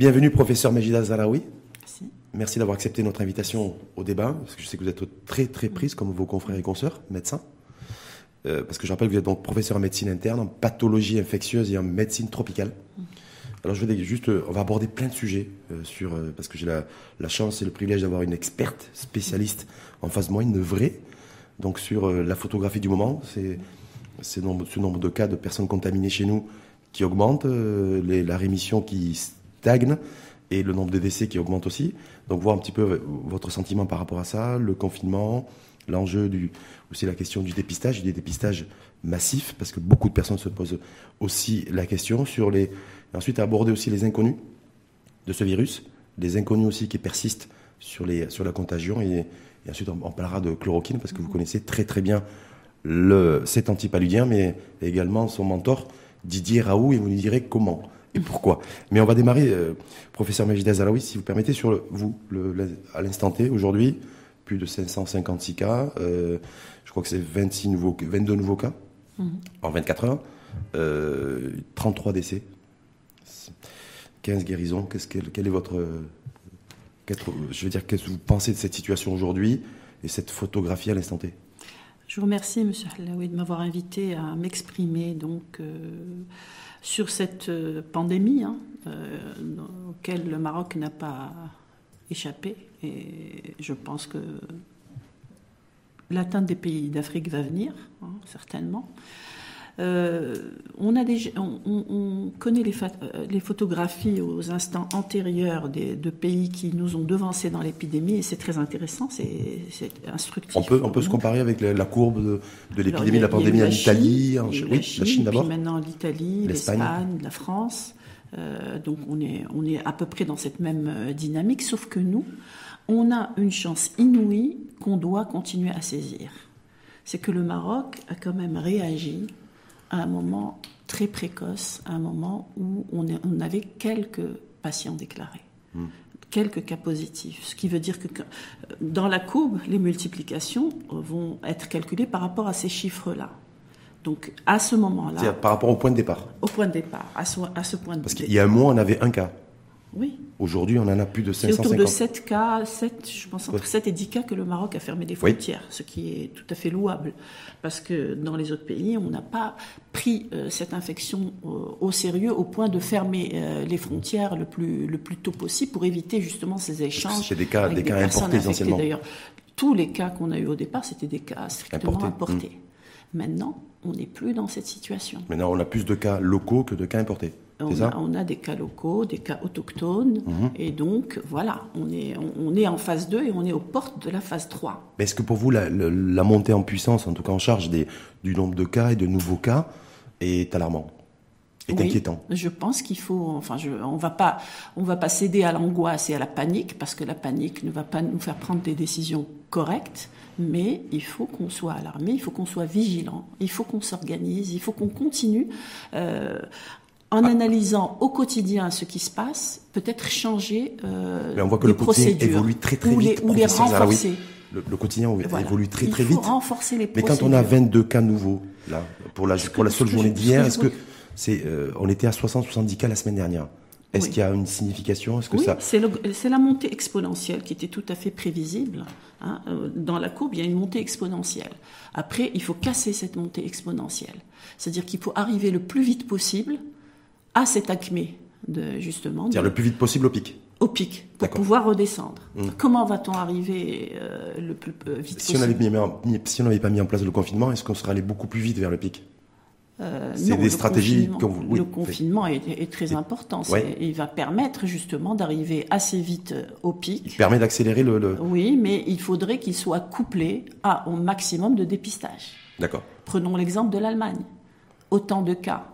Bienvenue, professeur Majida Zaraoui. Merci. Merci d'avoir accepté notre invitation au débat, parce que je sais que vous êtes très très prise, comme vos confrères et consoeurs, médecins. Euh, parce que je rappelle que vous êtes donc professeur en médecine interne, en pathologie infectieuse et en médecine tropicale. Alors je vais juste, euh, on va aborder plein de sujets euh, sur, euh, parce que j'ai la, la chance et le privilège d'avoir une experte spécialiste en face de moi, une vraie, donc sur la photographie du moment. C'est ce nombre de cas de personnes contaminées chez nous qui augmente, les- la rémission qui stagne et le nombre de décès qui augmente aussi. Donc voir un petit peu euh, votre sentiment par rapport à ça, le confinement, l'enjeu du aussi la question du dépistage, du dépistage massif parce que beaucoup de personnes se posent aussi la question sur les ensuite aborder aussi les inconnus de ce virus, les inconnus aussi qui persistent sur les sur la contagion et, et ensuite on, on parlera de chloroquine parce que vous connaissez très très bien le, cet antipaludien, mais également son mentor Didier Raoult, et vous nous direz comment et pourquoi? Mais on va démarrer, euh, professeur Majida Zalaoui, si vous permettez, sur le- vous, le- le- à l'instant T, aujourd'hui, plus de 556 cas, euh, je crois que c'est 26 nouveaux, 22 nouveaux cas en 24 heures, euh, 33 décès, 15 guérisons. Qu'est-ce que, quel est votre, euh, je veux dire, qu'est-ce que vous pensez de cette situation aujourd'hui et cette photographie à l'instant T? Je vous remercie, Monsieur Halaoui, de m'avoir invité à m'exprimer donc euh, sur cette euh, pandémie hein, euh, auquel le Maroc n'a pas échappé. Et je pense que l'atteinte des pays d'Afrique va venir, hein, certainement. Euh, on, a déjà, on, on- on connaît les, euh, les photographies aux instants antérieurs des, de pays qui nous ont devancés dans l'épidémie et c'est très intéressant, c'est instructif. On peut, on pour peut se comparer avec la, la courbe de, l'épidémie, de la pandémie en Italie, en oui, la Chine, Chine d'abord. Maintenant l'Italie, L'Espagne. la France. Euh, donc on est, on est à peu près dans cette même dynamique, sauf que nous, on a une chance inouïe qu'on doit continuer à saisir. C'est que le Maroc a quand même réagi à un moment très précoce, à un moment où on, est- on avait quelques patients déclarés quelques cas positifs. Ce qui veut dire que que- dans la courbe, les multiplications vont être calculées par rapport à ces chiffres-là. Donc à ce moment-là, C'est-à-dire par rapport au point de départ. au point de départ, à ce, à ce point de Parce départ. qu'il y a un mois, on avait un cas. Oui, Aujourd'hui, on en a plus de c'est autour 550. de 7 cas, 7, je pense entre Ouais. 7 et 10 cas que le Maroc a fermé des Oui. frontières, ce qui est tout à fait louable. Parce que dans les autres pays, on n'a pas pris euh, cette infection euh, au sérieux au point de fermer euh, les frontières le plus, le plus tôt possible pour éviter justement ces échanges. c'est des cas- avec des cas importés essentiellement. D'ailleurs, tous les cas qu'on a eu au départ, c'était des cas strictement Importés. importés. Maintenant, on n'est plus dans cette situation. Maintenant, on a plus de cas locaux que de cas importés. On Mhm. a, on a des cas locaux, des cas autochtones, et donc voilà, on est, on, on est en phase 2 et on est aux portes de la phase 3. Mais est-ce que pour vous, la, la- la montée en puissance, en tout cas en charge des, du nombre de cas et de nouveaux cas, est alarmant Est Oui, inquiétant? Je pense qu'il faut, enfin, je, on va pas, on va pas céder à l'angoisse et à la panique parce que la panique ne va pas nous faire prendre des décisions correctes. Mais il faut qu'on soit alarmé, il faut qu'on soit vigilant, il faut qu'on s'organise, il faut qu'on continue. euh, en analysant au quotidien ce qui se passe, peut-être changer euh, Mais on voit que des le quotidien évolue très très ou vite. les, ou les renforcer. Le, le quotidien Voilà. évolue très Il très faut vite. renforcer les Mais quand on a procédures. 22 cas nouveaux, là, pour la, pour la ce seule journée d'hier, est-ce que c'est, euh, on était à 60-70 cas la semaine dernière Est-ce Oui. qu'il y a une signification? Est-ce que Oui, ça c'est la montée exponentielle qui était tout à fait prévisible. hein. Euh, Dans la courbe, il y a une montée exponentielle. Après, il faut casser cette montée exponentielle. C'est-à-dire qu'il faut arriver le plus vite possible à cette acmé, de, justement, C'est-à-dire le plus vite possible au pic au pic, pour. Mmh. pouvoir redescendre. Comment va-t-on arriver euh, le plus euh, vite si on possible en- mis- si on n'avait pas mis en place le confinement, est-ce qu'on serait allé beaucoup plus vite vers le pic? Euh, C'est des stratégies vous- oui, le confinement est, est très important. Ouais. Il va permettre justement d'arriver assez vite au pic. Il permet d'accélérer le. le- Oui, mais il faudrait qu'il soit couplé à au maximum de dépistage. D'accord. Prenons l'exemple de l'Allemagne. Autant de cas,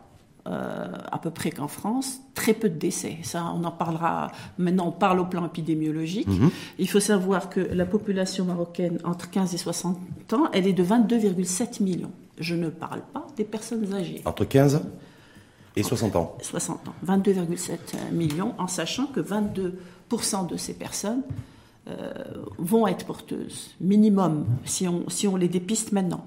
euh, à peu près qu'en France, très peu de décès. Ça, on en parlera. Maintenant, on parle au plan épidémiologique. Mhm. Il faut savoir que la population marocaine entre 15 et 60 ans, elle est de 22,7 millions. Je ne parle pas des personnes âgées. Entre 15 et 60 ans. 60 ans, 22,7 millions, en sachant que 22% de ces personnes euh, vont être porteuses, minimum, si on, si on les dépiste maintenant.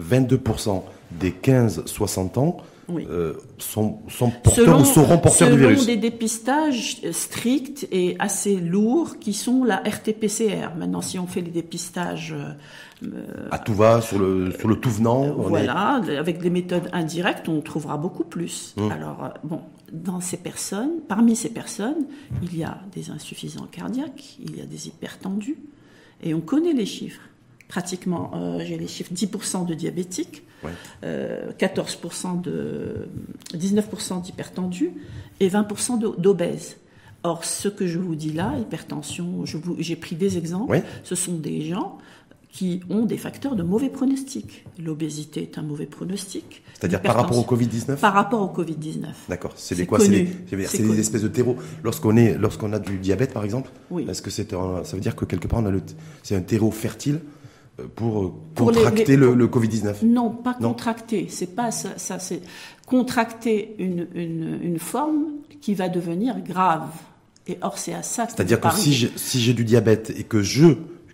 22% des 15-60 ans Oui. euh, sont, sont porteurs ou seront porteurs selon du virus. des dépistages stricts et assez lourds qui sont la RT-PCR. Maintenant, si on fait les dépistages euh, À tout va, sur le, sur le tout venant. on est- Voilà, avec des méthodes indirectes, on trouvera beaucoup plus. Mmh. Alors, euh, bon, dans ces personnes, parmi ces personnes, il y a des insuffisants cardiaques, il y a des hypertendus, et on connaît les chiffres. Pratiquement, euh, j'ai les chiffres 10% de diabétiques, Ouais. euh, 14% de, 19% d'hypertendus et 20% de- d'obèses. Or, ce que je vous dis là, hypertension, j'ai pris des exemples, ce sont des gens qui ont des facteurs de mauvais pronostic. L'obésité est un mauvais pronostic. C'est-à-dire par rapport au L'hypertension- Covid-19 Par rapport au Covid-19. D'accord. C'est des quoi? C'est des, espèces de terreaux. Lorsqu'on lorsqu'on a du diabète, par exemple, Oui. est-ce que c'est un- ça veut dire que quelque part on a le, c'est un terreau fertile pour, euh, Pour les- contracter les- le, pour- le Covid-19 Non, pas Non. contracter. C'est pas ça. ça, c'est contracter une, une, une forme qui va devenir grave. Et or, c'est à ça. C'est-à-dire que si j'ai, si j'ai du diabète et que je,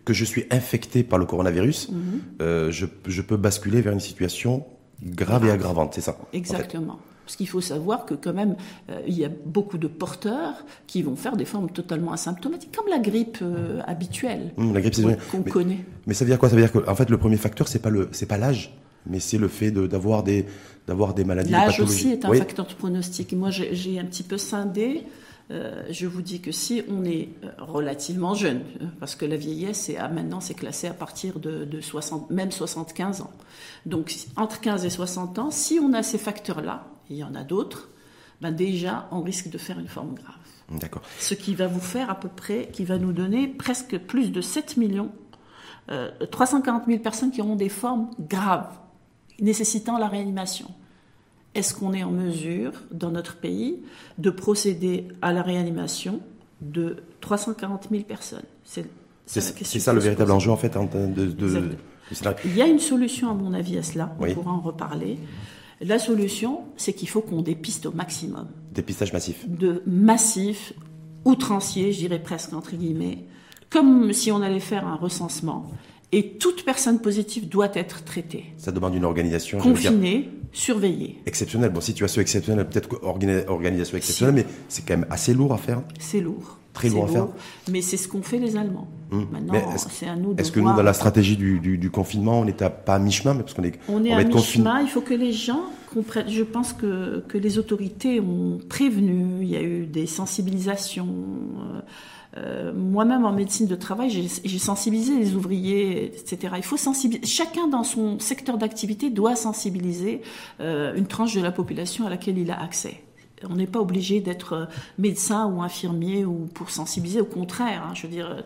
que je suis infecté par le coronavirus, Mhm. euh, je, je peux basculer vers une situation grave et aggravante, c'est ça en fait. Parce qu'il faut savoir que quand même, euh, il y a beaucoup de porteurs qui vont faire des formes totalement asymptomatiques, comme la grippe euh, habituelle la grippe saisonnière. qu'on Mais- connaît. Mais ça veut dire quoi? Ça veut dire que en fait le premier facteur c'est pas le c'est pas l'âge, mais c'est le fait de- d'avoir des d'avoir des maladies, L'âge aussi est un Oui. facteur de pronostic. Moi, j'ai un petit peu scindé. Euh, je vous dis que si on est relativement jeune, parce que la vieillesse, à- maintenant, c'est classé à partir de, de 60, même 75 ans. Donc, entre 15 et 60 ans, si on a ces facteurs-là, et il y en a d'autres, ben déjà, on risque de faire une forme grave. D'accord. Ce qui va vous faire à peu près, qui va nous donner presque plus de 7 millions, euh, 340 000 personnes qui auront des formes graves, nécessitant la réanimation. Est-ce qu'on est en mesure, dans notre pays, de procéder à la réanimation de 340 000 personnes? C'est ça le véritable enjeu en fait termes de, de. Il y a une solution, à mon avis, à cela. On Oui. pourra en reparler. La solution, c'est qu'il faut qu'on dépiste au maximum. dépistage massif. de massif, outrancier, je dirais presque entre guillemets, comme si on allait faire un recensement. Et toute personne positive doit être traitée, Ça demande une organisation confinée, surveillée. exceptionnelle. Bon, situation exceptionnelle, peut-être organi- organisation exceptionnelle, mais c'est quand même assez lourd à faire. C'est lourd. Très C'est lourd à faire. Mais c'est ce qu'ont fait les Allemands. Hum. Maintenant, c'est à nous de Est-ce que nous, dans la stratégie du, du, du confinement, on n'est pas à mi-chemin, parce qu'on est, On est à mi-chemin, il faut que les gens comprennent. Je pense que, que les autorités ont prévenu, il y a eu des sensibilisations. euh, euh, Moi-même, en médecine de travail, j'ai j'ai sensibilisé les ouvriers, etc. Il faut sensibiliser. Chacun dans son secteur d'activité doit sensibiliser euh, une tranche de la population à laquelle il a accès. On n'est pas obligé d'être euh, médecin ou infirmier ou pour sensibiliser. Au contraire, hein, je veux dire,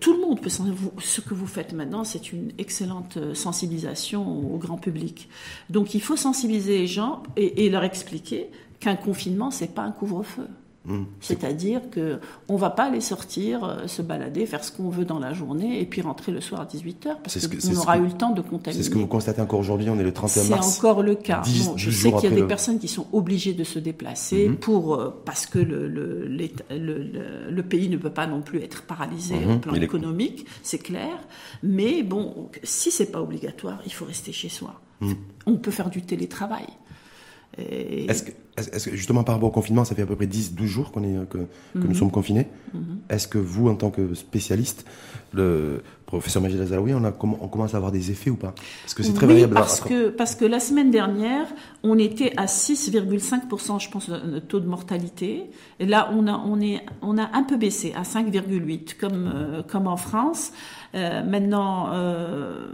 tout le monde peut sen- vous- Ce que vous faites maintenant, c'est une excellente euh, sensibilisation au grand public. Donc, il faut sensibiliser les gens et, et leur expliquer qu'un confinement, c'est pas un couvre-feu. Hum. C'est-à-dire que on va pas aller sortir, euh, se balader, faire ce qu'on veut dans la journée et puis rentrer le soir à 18h parce C'est ce qu'on c'est ce aura que- eu le temps de contaminer. C'est ce que vous constatez encore aujourd'hui, on est le 31 C'est mars. encore le cas. Bon, je sais qu'il y a des le- personnes qui sont obligées de se déplacer Mhm. pour euh, parce que le, le, le, pays ne peut pas non plus être paralysé Mhm. au plan Il est- économique, c'est clair. Mais bon, si c'est pas obligatoire, il faut rester chez soi. Mhm. On peut faire du télétravail. Et- Est-ce que, justement, par rapport au confinement, ça fait à peu près 10-12 jours qu'on est, que, que Mhm. nous sommes confinés. Est-ce que vous, en tant que spécialiste, le professeur Majid Azalaoui, on, a, comm- on commence à avoir des effets ou pas? Parce que c'est très oui, variable. Parce à- que, parce que la semaine dernière, on était à 6,5%, je pense, de de taux de mortalité. Et là, on a, on est, on a un peu baissé à 5,8, comme, euh, comme en France. Euh, maintenant, euh,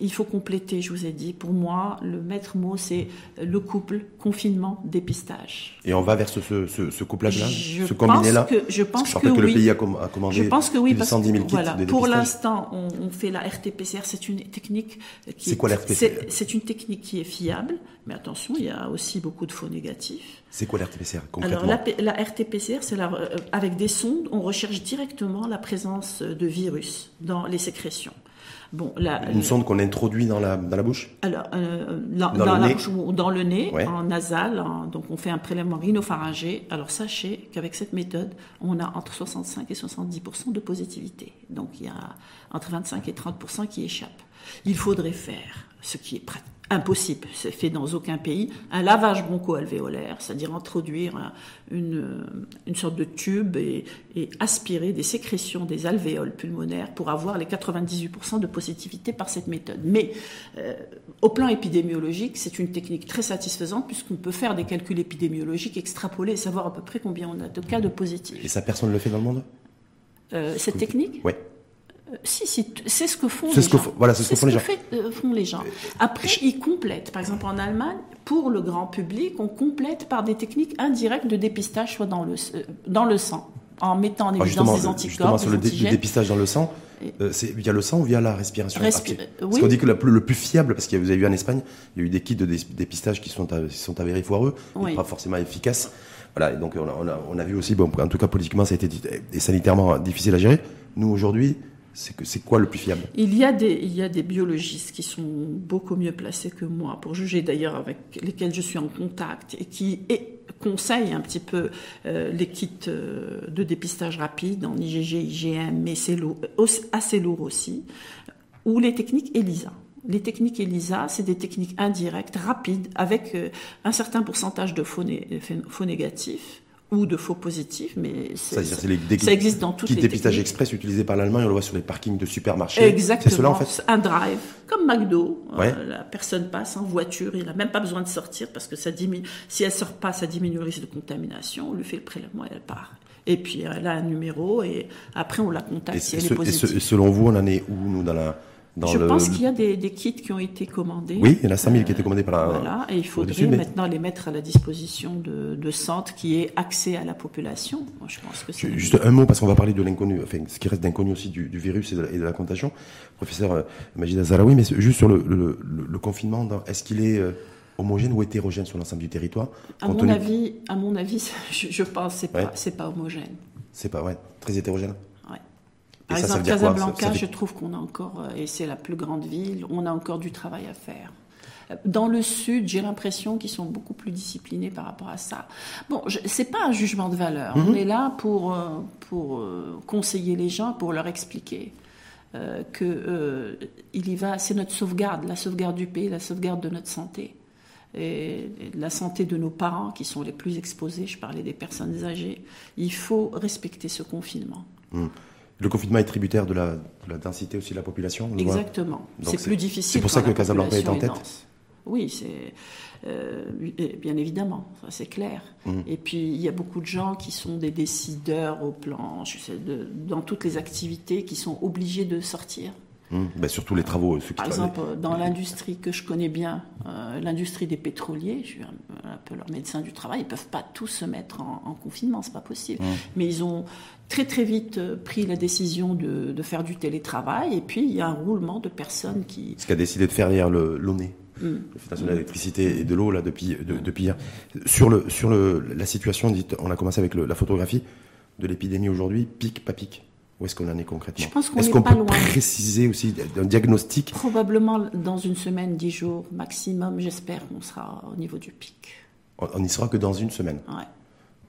il faut compléter, je vous ai dit. Pour moi, le maître mot, c'est le couple, confinement, dépistage. Et on va vers ce, ce, ce, ce couplage-là, Je ce combiné-là je pense que je rappelle que, oui. le pays a, com- a commandé Je pense que oui, plus de parce 110 000 que kits voilà, de pour l'instant, on, on fait la RT-PCR. C'est une technique qui C'est est- quoi la RT-PCR? c'est- C'est une technique qui est fiable, mais attention, il y a aussi beaucoup de faux négatifs. C'est quoi l'RT-PCR concrètement Alors la, la RT-PCR, c'est la- euh, avec des sondes, on recherche directement la présence de virus dans les sécrétions. Bon, la, Une sonde qu'on introduit dans la, dans la bouche alors, euh, dans, Dans dans le la nez bouche ou dans le nez, Ouais. en nasal, en- donc on fait un prélèvement rhinopharyngé. Alors sachez qu'avec cette méthode, on a entre 65 et 70% de positivité. Donc il y a entre 25 et 30% qui échappent. Il faudrait faire, ce qui est impossible, c'est fait dans aucun pays, un lavage broncho-alvéolaire, c'est-à-dire introduire un- une, une sorte de tube et, et aspirer des sécrétions des alvéoles pulmonaires pour avoir les 98% de positivité par cette méthode. Mais euh, au plan épidémiologique, c'est une technique très satisfaisante puisqu'on peut faire des calculs épidémiologiques, extrapoler et savoir à peu près combien on a de cas de Et positifs. ça, personne ne le fait dans le monde? Euh, cette technique? Ouais. Euh, Si, c'est ce que font les ce gens. voilà, c'est ce que font les gens. fait- euh, font les gens. Après, ils complètent. Par exemple, en Allemagne, pour le grand public, on complète par des techniques indirectes de dépistage, soit dans le, euh, dans le sang, en mettant en Alors, évidence justement, des anticorps, justement sur des le, dé- le dépistage dans le sang, euh, c'est via le sang ou via la respiration Respi- euh, Parce oui. qu'on dit que le plus, le plus fiable, parce que vous avez vu en Espagne, il y a eu des kits de dé- dépistage qui sont, qui sont avérés foireux, et Oui. pas forcément efficaces. Voilà, et donc on a, on a- on a vu aussi, bon, en tout cas politiquement, ça a été et sanitairement difficile à gérer. Nous aujourd'hui, c'est quoi le plus fiable? Il y, a des, biologistes qui sont beaucoup mieux placés que moi pour juger d'ailleurs avec lesquels je suis en contact et qui conseillent un petit peu euh, les kits euh, de dépistage rapide en IgG, IgM, mais c'est assez lourd aussi, ou les techniques ELISA. Les techniques ELISA, c'est des techniques indirectes, rapides, avec euh, un certain pourcentage de faux négatifs ou de faux positifs, mais c'est- les ça existe dans toutes les dépistage express utilisés par l'Allemagne, on le voit sur les parkings de supermarchés. Exactement. C'est cela en fait Un drive, comme McDo. Euh, la personne passe en voiture, il n'a même pas besoin de sortir parce que ça diminue. Si elle sort pas, ça diminue le risque de contamination. On lui fait le prélèvement et elle part. Et puis elle a un numéro et après on la contacte et, si et elle ce- est et ce- positive. et selon vous, on en est où, nous, dans la. Dans Je le... pense qu'il y a des, des kits qui ont été commandés. Oui, il y en a 5000 qui étaient commandés par la. Voilà, et il faudrait maintenant les mettre à la disposition de, de centres qui aient accès à la population. Moi, je pense que Juste un mot, parce qu'on va parler de l'inconnu, enfin, ce qui reste d'inconnu aussi du, du virus et de, la, et de la contagion. Professeur euh, Majid Azaraoui, mais juste sur le, le- le- le confinement, est-ce qu'il est euh, homogène ou hétérogène sur l'ensemble du territoire à mon tenu- avis, à mon avis, je, je pense que Ouais. pas c'est pas homogène. C'est pas, ouais, très hétérogène. Par exemple, Casablanca, fait- je trouve qu'on a encore, euh, et c'est la plus grande ville, on a encore du travail à faire. Euh, Dans le sud, j'ai l'impression qu'ils sont beaucoup plus disciplinés par rapport à ça. Bon, c'est pas un jugement de valeur. Mhm. On est là pour euh, pour conseiller les gens, pour leur expliquer euh, que euh, il y va. C'est notre sauvegarde, la sauvegarde du pays, la sauvegarde de notre santé et et de la santé de nos parents qui sont les plus exposés. Je parlais des personnes âgées. Il faut respecter ce confinement. Le confinement est tributaire de la, de la densité aussi de la population. Exactement. C'est plus difficile. c'est pour ça que la Casablanca est en tête. dense. Oui, c'est euh, bien évidemment, ça c'est clair. Mhm. Et puis il y a beaucoup de gens qui sont des décideurs au plan, je sais, de, dans toutes les activités, qui sont obligés de sortir. Hum, ben, surtout les travaux. Ceux qui Par exemple, dans l'industrie que je connais bien, euh, l'industrie des pétroliers, je suis un, un peu leur médecin du travail, ils peuvent pas tous se mettre en, en confinement, c'est pas possible. Mais ils ont très très vite euh, pris la décision de, de faire du télétravail, et puis il y a un roulement de personnes qui, Ce qu'a décidé de faire hier le l'ONE, Mm. national de l'électricité et de l'eau là depuis de- depuis hier. Sur le sur le la situation, dite, on a commencé avec le- la photographie de l'épidémie aujourd'hui, pic pas pic. Où est-ce qu'on en est concrètement Je pense qu'on Est-ce est qu'on peut loin. préciser aussi un diagnostic Probablement dans une semaine, dix jours maximum, j'espère qu'on sera au niveau du pic. On n'y sera que dans une semaine. Ouais.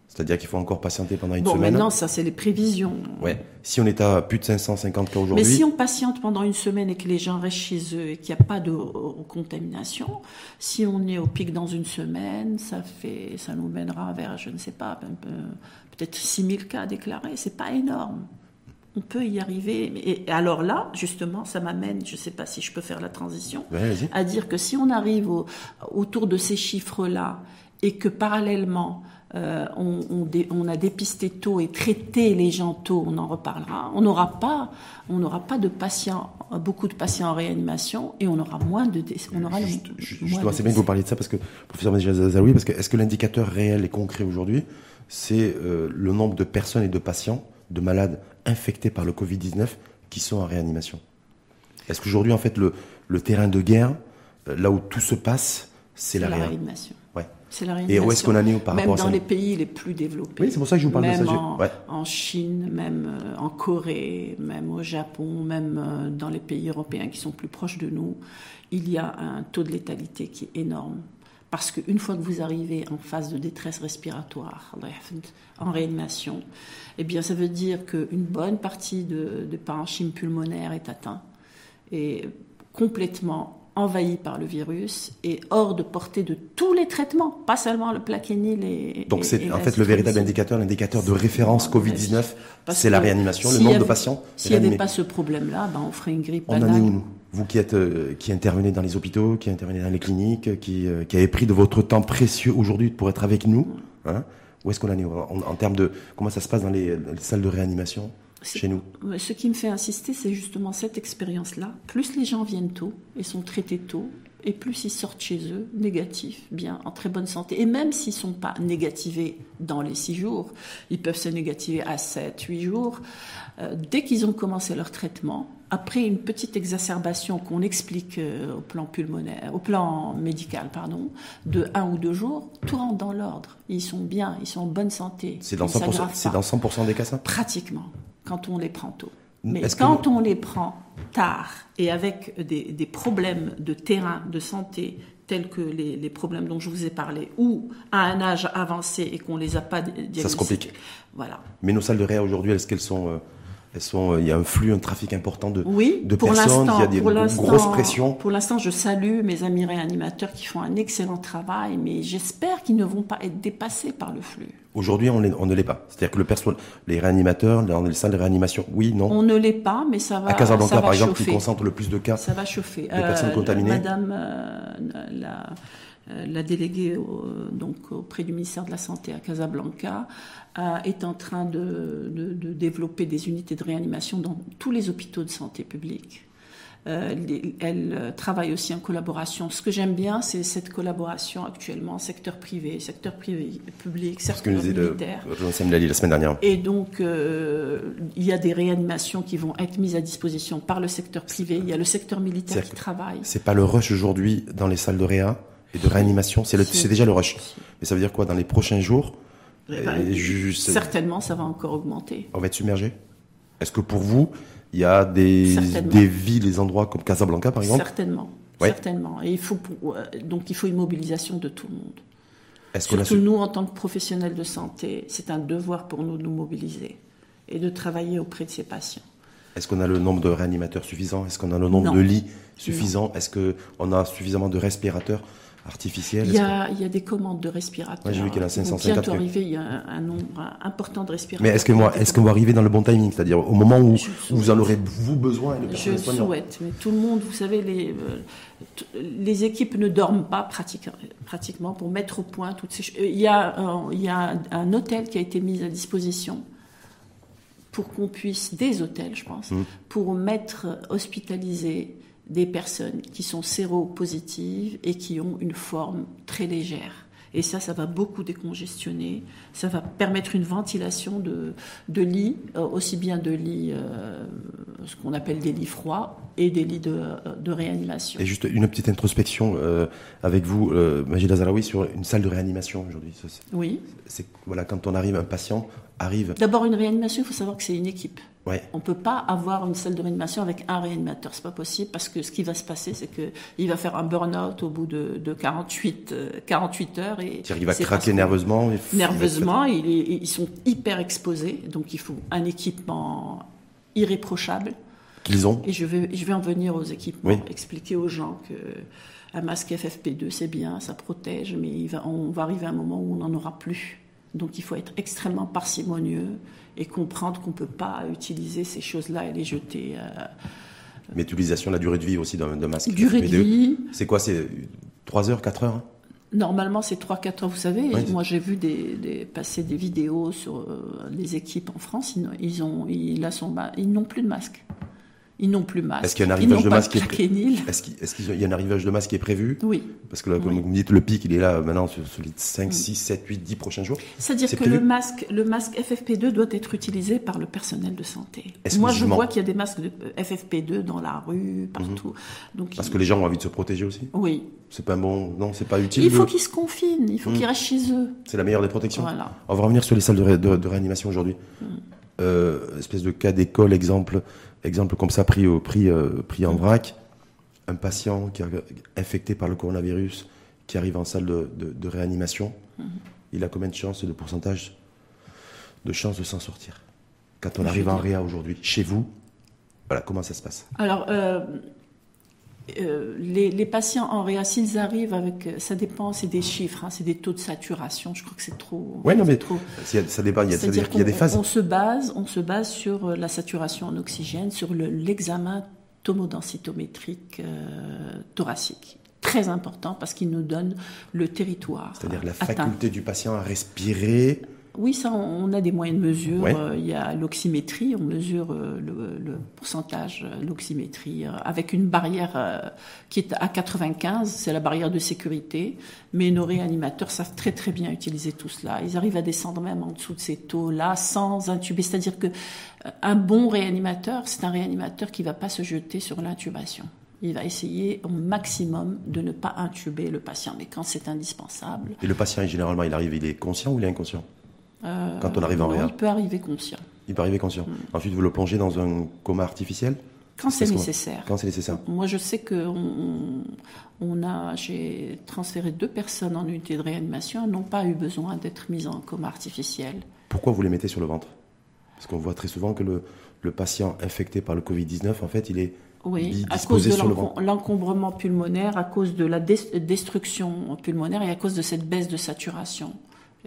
C'est-à-dire qu'il faut encore patienter pendant une Bon, semaine. maintenant, ça, c'est les prévisions. Ouais. Si on est à plus de 550 cas Mais aujourd'hui, si on patiente pendant une semaine et que les gens restent chez eux et qu'il n'y a pas de euh, contamination, si on est au pic dans une semaine, ça fait, ça nous mènera vers, je ne sais pas, peut-être 6000 cas déclarés. C'est pas énorme. On peut y arriver. Et alors là, justement, ça m'amène, je ne sais pas si je peux faire la transition, Ouais, à dire que si on arrive au- autour de ces chiffres-là et que parallèlement euh, on, on dé- on a dépisté tôt et traité les gens tôt, on en reparlera. On n'aura pas, on n'aura pas de patients, beaucoup de patients en réanimation et on aura moins de décès. On aura le- Juste- moins Justement, de c'est bien que vous parliez de ça parce que, professeur Zazaoui, parce que est-ce que l'indicateur réel et concret aujourd'hui, c'est euh, le nombre de personnes et de patients, de malades infectés par le Covid-19 qui sont en réanimation Est-ce qu'aujourd'hui, en fait, le, le terrain de guerre, euh, là où tout se passe, c'est la, la réa- réanimation. Ouais. C'est la Et réanimation. où est-ce qu'on en est par Même rapport à dans les pays les plus développés. Oui, c'est pour ça que je vous parle de ça. je- En, ouais. en Chine, même euh, en Corée, même au Japon, même euh, dans les pays européens qui sont plus proches de nous, il y a un taux de létalité qui est énorme. Parce qu'une fois que vous arrivez en phase de détresse respiratoire, en réanimation, eh bien, ça veut dire qu'une bonne partie de, de parenchyme pulmonaire est atteint et complètement envahi par le virus et hors de portée de tous les traitements, pas seulement le plaquenil et Donc c'est en fait le véritable indicateur, l'indicateur de référence Covid-19, Parce c'est la réanimation, le nombre de patients S'il n'y avait pas ce problème-là, ben on ferait une grippe On en est banale. où nous? Vous qui êtes euh, qui intervenez dans les hôpitaux, qui intervenez dans les cliniques, qui, euh, qui avez pris de votre temps précieux aujourd'hui pour être avec nous, hein, où est-ce qu'on en est en, en termes de comment ça se passe dans les, salles de réanimation? Chez nous Ce qui me fait insister, c'est justement cette expérience-là. Plus les gens viennent tôt et sont traités tôt, et plus ils sortent chez eux négatifs, bien, en très bonne santé. Et même s'ils ne sont pas négativés dans les six jours, ils peuvent se négativer à 7, 8 jours. Euh, dès qu'ils ont commencé leur traitement, après une petite exacerbation qu'on explique euh, au plan pulmonaire, au plan médical, pardon, de un ou deux jours, tout rentre dans l'ordre. Ils sont bien, ils sont en bonne santé. C'est dans Ils 100%, s'aggravent c'est pas. dans 100% des cas ça? Pratiquement, quand on les prend tôt. Mais que quand on les prend tard et avec des, des problèmes de terrain, de santé, tels que les, les problèmes dont je vous ai parlé, ou à un âge avancé et qu'on les a pas di- diagnostiqués. complique. Voilà. Mais nos salles de réa aujourd'hui, est-ce qu'elles sont, euh, elles sont, euh, il y a un flux, un trafic important de, Oui, de pour personnes, il y a des pour grosses pressions. Pour l'instant, je salue mes amis réanimateurs qui font un excellent travail, mais j'espère qu'ils ne vont pas être dépassés par le flux. Aujourd'hui, on, ne l'est pas. C'est-à-dire que le personnel, les réanimateurs, dans les salles de réanimation, oui, non. On ne l'est pas, mais ça va, à Casablanca, ça va par exemple, qui concentre le plus de cas. Ça va chauffer. Des personnes contaminées Madame euh, la, euh, la déléguée au- donc auprès du ministère de la Santé à Casablanca euh, est en train de, de- de développer des unités de réanimation dans tous les hôpitaux de santé publique. Euh, les- elle euh, travaille aussi en collaboration. Ce que j'aime bien, c'est cette collaboration actuellement, secteur privé, secteur privé, public, secteur militaire. la semaine dernière. Et donc, euh, il y a des réanimations qui vont être mises à disposition par le secteur privé. Il y a le secteur militaire qui travaille. C'est pas le rush aujourd'hui dans les salles de réa et de réanimation, c'est le- Si. c'est déjà le rush. Mais ça veut dire quoi dans les prochains jours Eh ben, euh, ju- c'est- Certainement, ça va encore augmenter. On va être submergé Est-ce que pour vous, il y a des, des villes, des endroits comme Casablanca par exemple? Certainement. Ouais. Certainement. Et il faut euh, donc il faut une mobilisation de tout le monde. Est-ce su- nous, en tant que professionnels de santé, c'est un devoir pour nous de nous mobiliser et de travailler auprès de ces patients. Est-ce qu'on a le nombre de réanimateurs suffisant? Est-ce qu'on a le nombre Non. de lits suffisant Est-ce qu'on a suffisamment de respirateurs? Artificiels Il y, a, il y a des commandes de respirateurs. Ouais, j'ai vu qu'il y a qui vont 550. bientôt arriver. Il y a un, nombre important de respirateurs. Mais est-ce que moi, est-ce qu'on va arriver dans le bon timing? C'est-à-dire au moment où, vous en aurez vous besoin et le Je soignant souhaite, mais tout le monde, vous savez, les, euh, les équipes ne dorment pas pratique- pratiquement pour mettre au point toutes ces choses. Il y a, euh, il y a un hôtel qui a été mis à disposition pour qu'on puisse, des hôtels, je pense, Mmh. pour mettre hospitaliser des personnes qui sont séropositives et qui ont une forme très légère. Et ça, ça va beaucoup décongestionner. Ça va permettre une ventilation de, de lits, euh, aussi bien de lits, euh, ce qu'on appelle des lits froids, et des lits de, de réanimation. Et juste une petite introspection euh, avec vous, euh, Majid Azaraoui, sur une salle de réanimation aujourd'hui. Oui. C'est voilà, quand on arrive, un patient arrive. D'abord, une réanimation, il faut savoir que c'est une équipe. Ouais. On ne peut pas avoir une salle de réanimation avec un réanimateur. C'est pas possible parce que ce qui va se passer, c'est qu'il va faire un burn-out au bout de, de 48, euh, 48 heures. Et C'est-à-dire qu'il va craquer nerveusement. et- Nerveusement, il est- ils sont hyper exposés. Donc, il faut un équipement irréprochable. Qu'ils ont. Et je vais, je vais en venir aux équipements, Oui. expliquer aux gens que un masque FFP2 c'est bien, ça protège, mais il va, on va arriver à un moment où on n'en aura plus. Donc il faut être extrêmement parcimonieux et comprendre qu'on ne peut pas utiliser ces choses-là et les jeter. euh, Mais l'utilisation, la durée de vie aussi d'un masque. durée de FFP2. vie, C'est quoi C'est 3 heures, 4 heures hein? Normalement c'est 3-4 heures, vous savez. Oui. Moi j'ai vu des, des- passer des vidéos sur euh, les équipes en France, ils, ont, ils n'ont plus de masque. Ils n'ont plus masque. Est-ce qu'il y a un arrivage de masque qui est Plaquenil. Est-ce qu'il y a un arrivage de masque qui est prévu Oui. Parce que là, comme Oui. vous me dites, le pic, il est là maintenant sur, sur les 5, 6, 7, 8, 10 prochains jours. C'est-à-dire C'est que prévu le masque, le masque FFP2 doit être utilisé par le personnel de santé. Moi, je vois qu'il y a des masques de euh, FFP2 dans la rue, partout. Donc, Mhm. Parce il- que les gens ont envie de se protéger aussi. oui. C'est pas bon. Non, c'est pas utile. Il faut qu'ils se confinent, il faut qu'ils restent chez eux. C'est la meilleure des protections. Voilà. On va revenir sur les salles de, ré- de- de réanimation aujourd'hui. Euh, espèce de cas d'école, exemple, exemple comme ça pris, au, pris, euh, pris en vrac. Un patient qui est infecté par le coronavirus, qui arrive en salle de, de- de réanimation, il a combien de chances, de pourcentage de chances de s'en sortir? Quand on arrive en réa aujourd'hui, chez vous, voilà comment ça se passe? Alors, euh, euh, les, les patients en réa, s'ils arrivent avec, ça dépend, c'est des chiffres, hein, c'est des taux de saturation. Je crois que c'est trop. Ouais, non, mais trop. ça dépend, il y a, C'est-à-dire c'est-à-dire qu'il y a des qu'on- phases. On, se base, on se base sur euh, la saturation en oxygène, sur le- l'examen tomodensitométrique euh, thoracique. Très important parce qu'il nous donne le territoire. C'est-à-dire la atteint. faculté du patient à respirer. Oui, ça, on a des moyens de mesure. Ouais. Euh, Il y a l'oxymétrie, on mesure euh, le, le pourcentage, euh, l'oxymétrie, avec une barrière qui est à 95, c'est la barrière de sécurité. Mais nos réanimateurs savent très très bien utiliser tout cela. Ils arrivent à descendre même en dessous de ces taux-là sans intuber. C'est-à-dire que un bon réanimateur, c'est un réanimateur qui va pas se jeter sur l'intubation. Il va essayer au maximum de ne pas intuber le patient. Mais quand c'est indispensable, Et le patient, généralement, il arrive, il est conscient ou il est inconscient? Euh, Quand on arrive en non, réa. il peut arriver conscient. Il peut arriver conscient. Ensuite, vous le plongez dans un coma artificiel Quand c'est nécessaire. Quand c'est nécessaire. Moi, je sais que on, on a, j'ai transféré deux personnes en unité de réanimation, elles n'ont pas eu besoin d'être mises en coma artificiel. Pourquoi vous les mettez sur le ventre? Parce qu'on voit très souvent que le, le patient infecté par le Covid-19, en fait, il est Oui, à cause de l'encombrement pulmonaire, à cause de la des- destruction pulmonaire et à cause de cette baisse de saturation.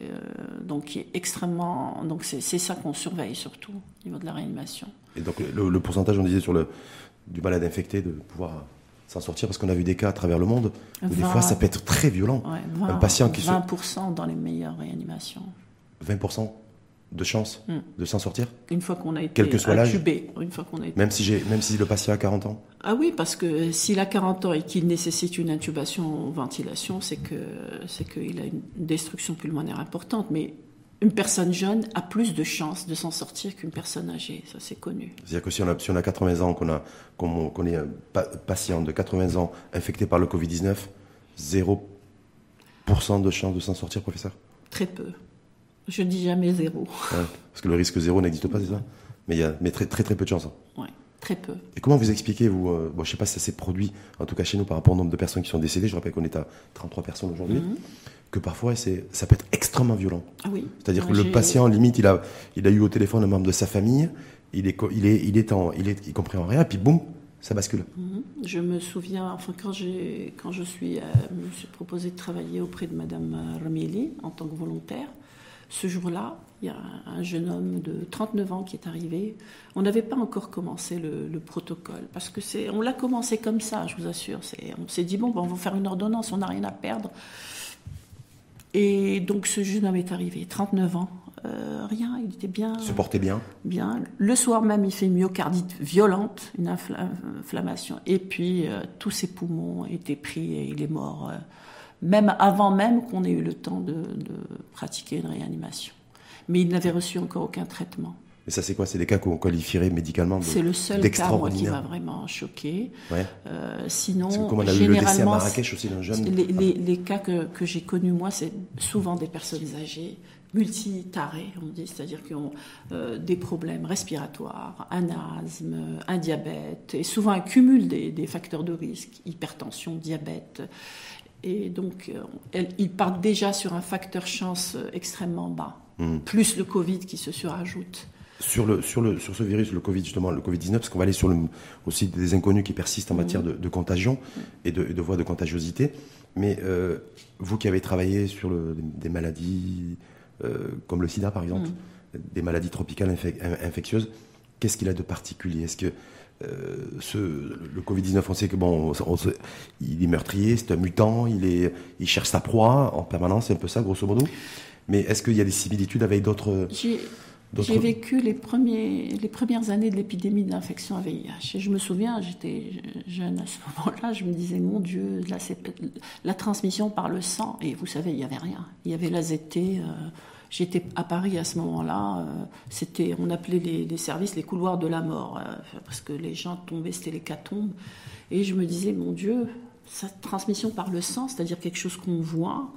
Euh, donc, qui est extrêmement. Donc, c'est ça qu'on surveille surtout au niveau de la réanimation. Et donc, le, le pourcentage, on disait, sur le, du malade infecté, de pouvoir s'en sortir, parce qu'on a vu des cas à travers le monde, où des fois, ça peut être très violent. Ouais, Un 20, patient qui se- 20% dans les meilleures réanimations. 20% de chance Mm. de s'en sortir, Une fois qu'on a été Quel que soit l'âge. intubé, une fois qu'on a été même si, même si le patient a 40 ans. Ah oui, parce que s'il a 40 ans et qu'il nécessite une intubation ou ventilation, c'est que c'est qu'il a une destruction pulmonaire importante. Mais une personne jeune a plus de chances de s'en sortir qu'une personne âgée, ça c'est connu. C'est-à-dire que si on a, si on a 80 ans, qu'on, a, qu'on, qu'on est un pa- patient de 80 ans infecté par le Covid-19, 0% de chance de s'en sortir, professeur? Très peu. Je dis jamais zéro. Ouais, Parce que le risque zéro n'existe pas, c'est ça? Mais, il y a, mais très, très très peu de chance. hein. Ouais, très peu. Et comment vous expliquez, vous, euh, bon, je sais pas si ça s'est produit, en tout cas chez nous, par rapport au nombre de personnes qui sont décédées, je rappelle qu'on est à 33 personnes aujourd'hui, Mhm. que parfois ça peut être extrêmement violent. Ah oui. C'est-à-dire que le patient, limite, il a, il a eu au téléphone un membre de sa famille, il est, il est, il est, en, il est y compris en réa, puis boum, ça bascule. Mhm. Je me souviens, enfin, quand, quand je suis, euh, me suis proposé de travailler auprès de Madame euh, Romieli en tant que volontaire, ce jour-là, il y a un jeune homme de 39 ans qui est arrivé. On n'avait pas encore commencé le, le protocole parce que c'est, on l'a commencé comme ça, je vous assure. C'est, on s'est dit bon, ben, on va faire une ordonnance, on n'a rien à perdre. Et donc ce jeune homme est arrivé, 39 ans, euh, rien, il était bien. Se porter bien. Bien. Le soir même, il fait une myocardite violente, une infla- inflammation. Et puis, euh, tous ses poumons étaient pris et il est mort, euh, même avant même qu'on ait eu le temps de, de pratiquer une réanimation. Mais il n'avait reçu encore aucun traitement. Et ça, c'est quoi? C'est des cas qu'on qualifierait médicalement de- C'est le seul cas, moi, qui m'a vraiment choqué. Ouais. Euh, sinon, comme on a eu le décès à Marrakech aussi d'un jeune? les, les- les cas que, que j'ai connus, moi, c'est souvent des personnes âgées, multitarées, on dit, c'est-à-dire qui ont euh, des problèmes respiratoires, un asthme, un diabète, et souvent un cumul des, des facteurs de risque, hypertension, diabète. Et donc, euh, ils partent déjà sur un facteur chance euh, extrêmement bas, Hmm. plus le Covid qui se surajoute. Sur, le, sur, le, sur ce virus, le Covid, justement, le Covid-19, parce qu'on va aller sur le, aussi des inconnus qui persistent en matière de, de contagion et de, et de voies de contagiosité. Mais euh, vous qui avez travaillé sur le- des maladies euh, comme le sida, par exemple, des maladies tropicales infec- in- infectieuses, qu'est-ce qu'il a de particulier? Est-ce que euh, ce, le Covid-19, on sait que bon, on- on sait- il est meurtrier, c'est un mutant, il, est, il cherche sa proie en permanence, c'est un peu ça, grosso modo. Mais est-ce qu'il y a des similitudes avec d'autres J'ai- vécu les, premiers, les premières années de l'épidémie d'infection à VIH. Et je me souviens, j'étais jeune à ce moment-là, je me disais, mon Dieu, là, c'est la transmission par le sang. Et vous savez, il n'y avait rien. Il y avait l'AZT. Euh, j'étais à Paris à ce moment-là. Euh, c'était, on appelait les, services les couloirs de la mort, euh, parce que les gens tombaient, c'était l'hécatombe. Et je me disais, mon Dieu, cette transmission par le sang, c'est-à-dire quelque chose qu'on voit,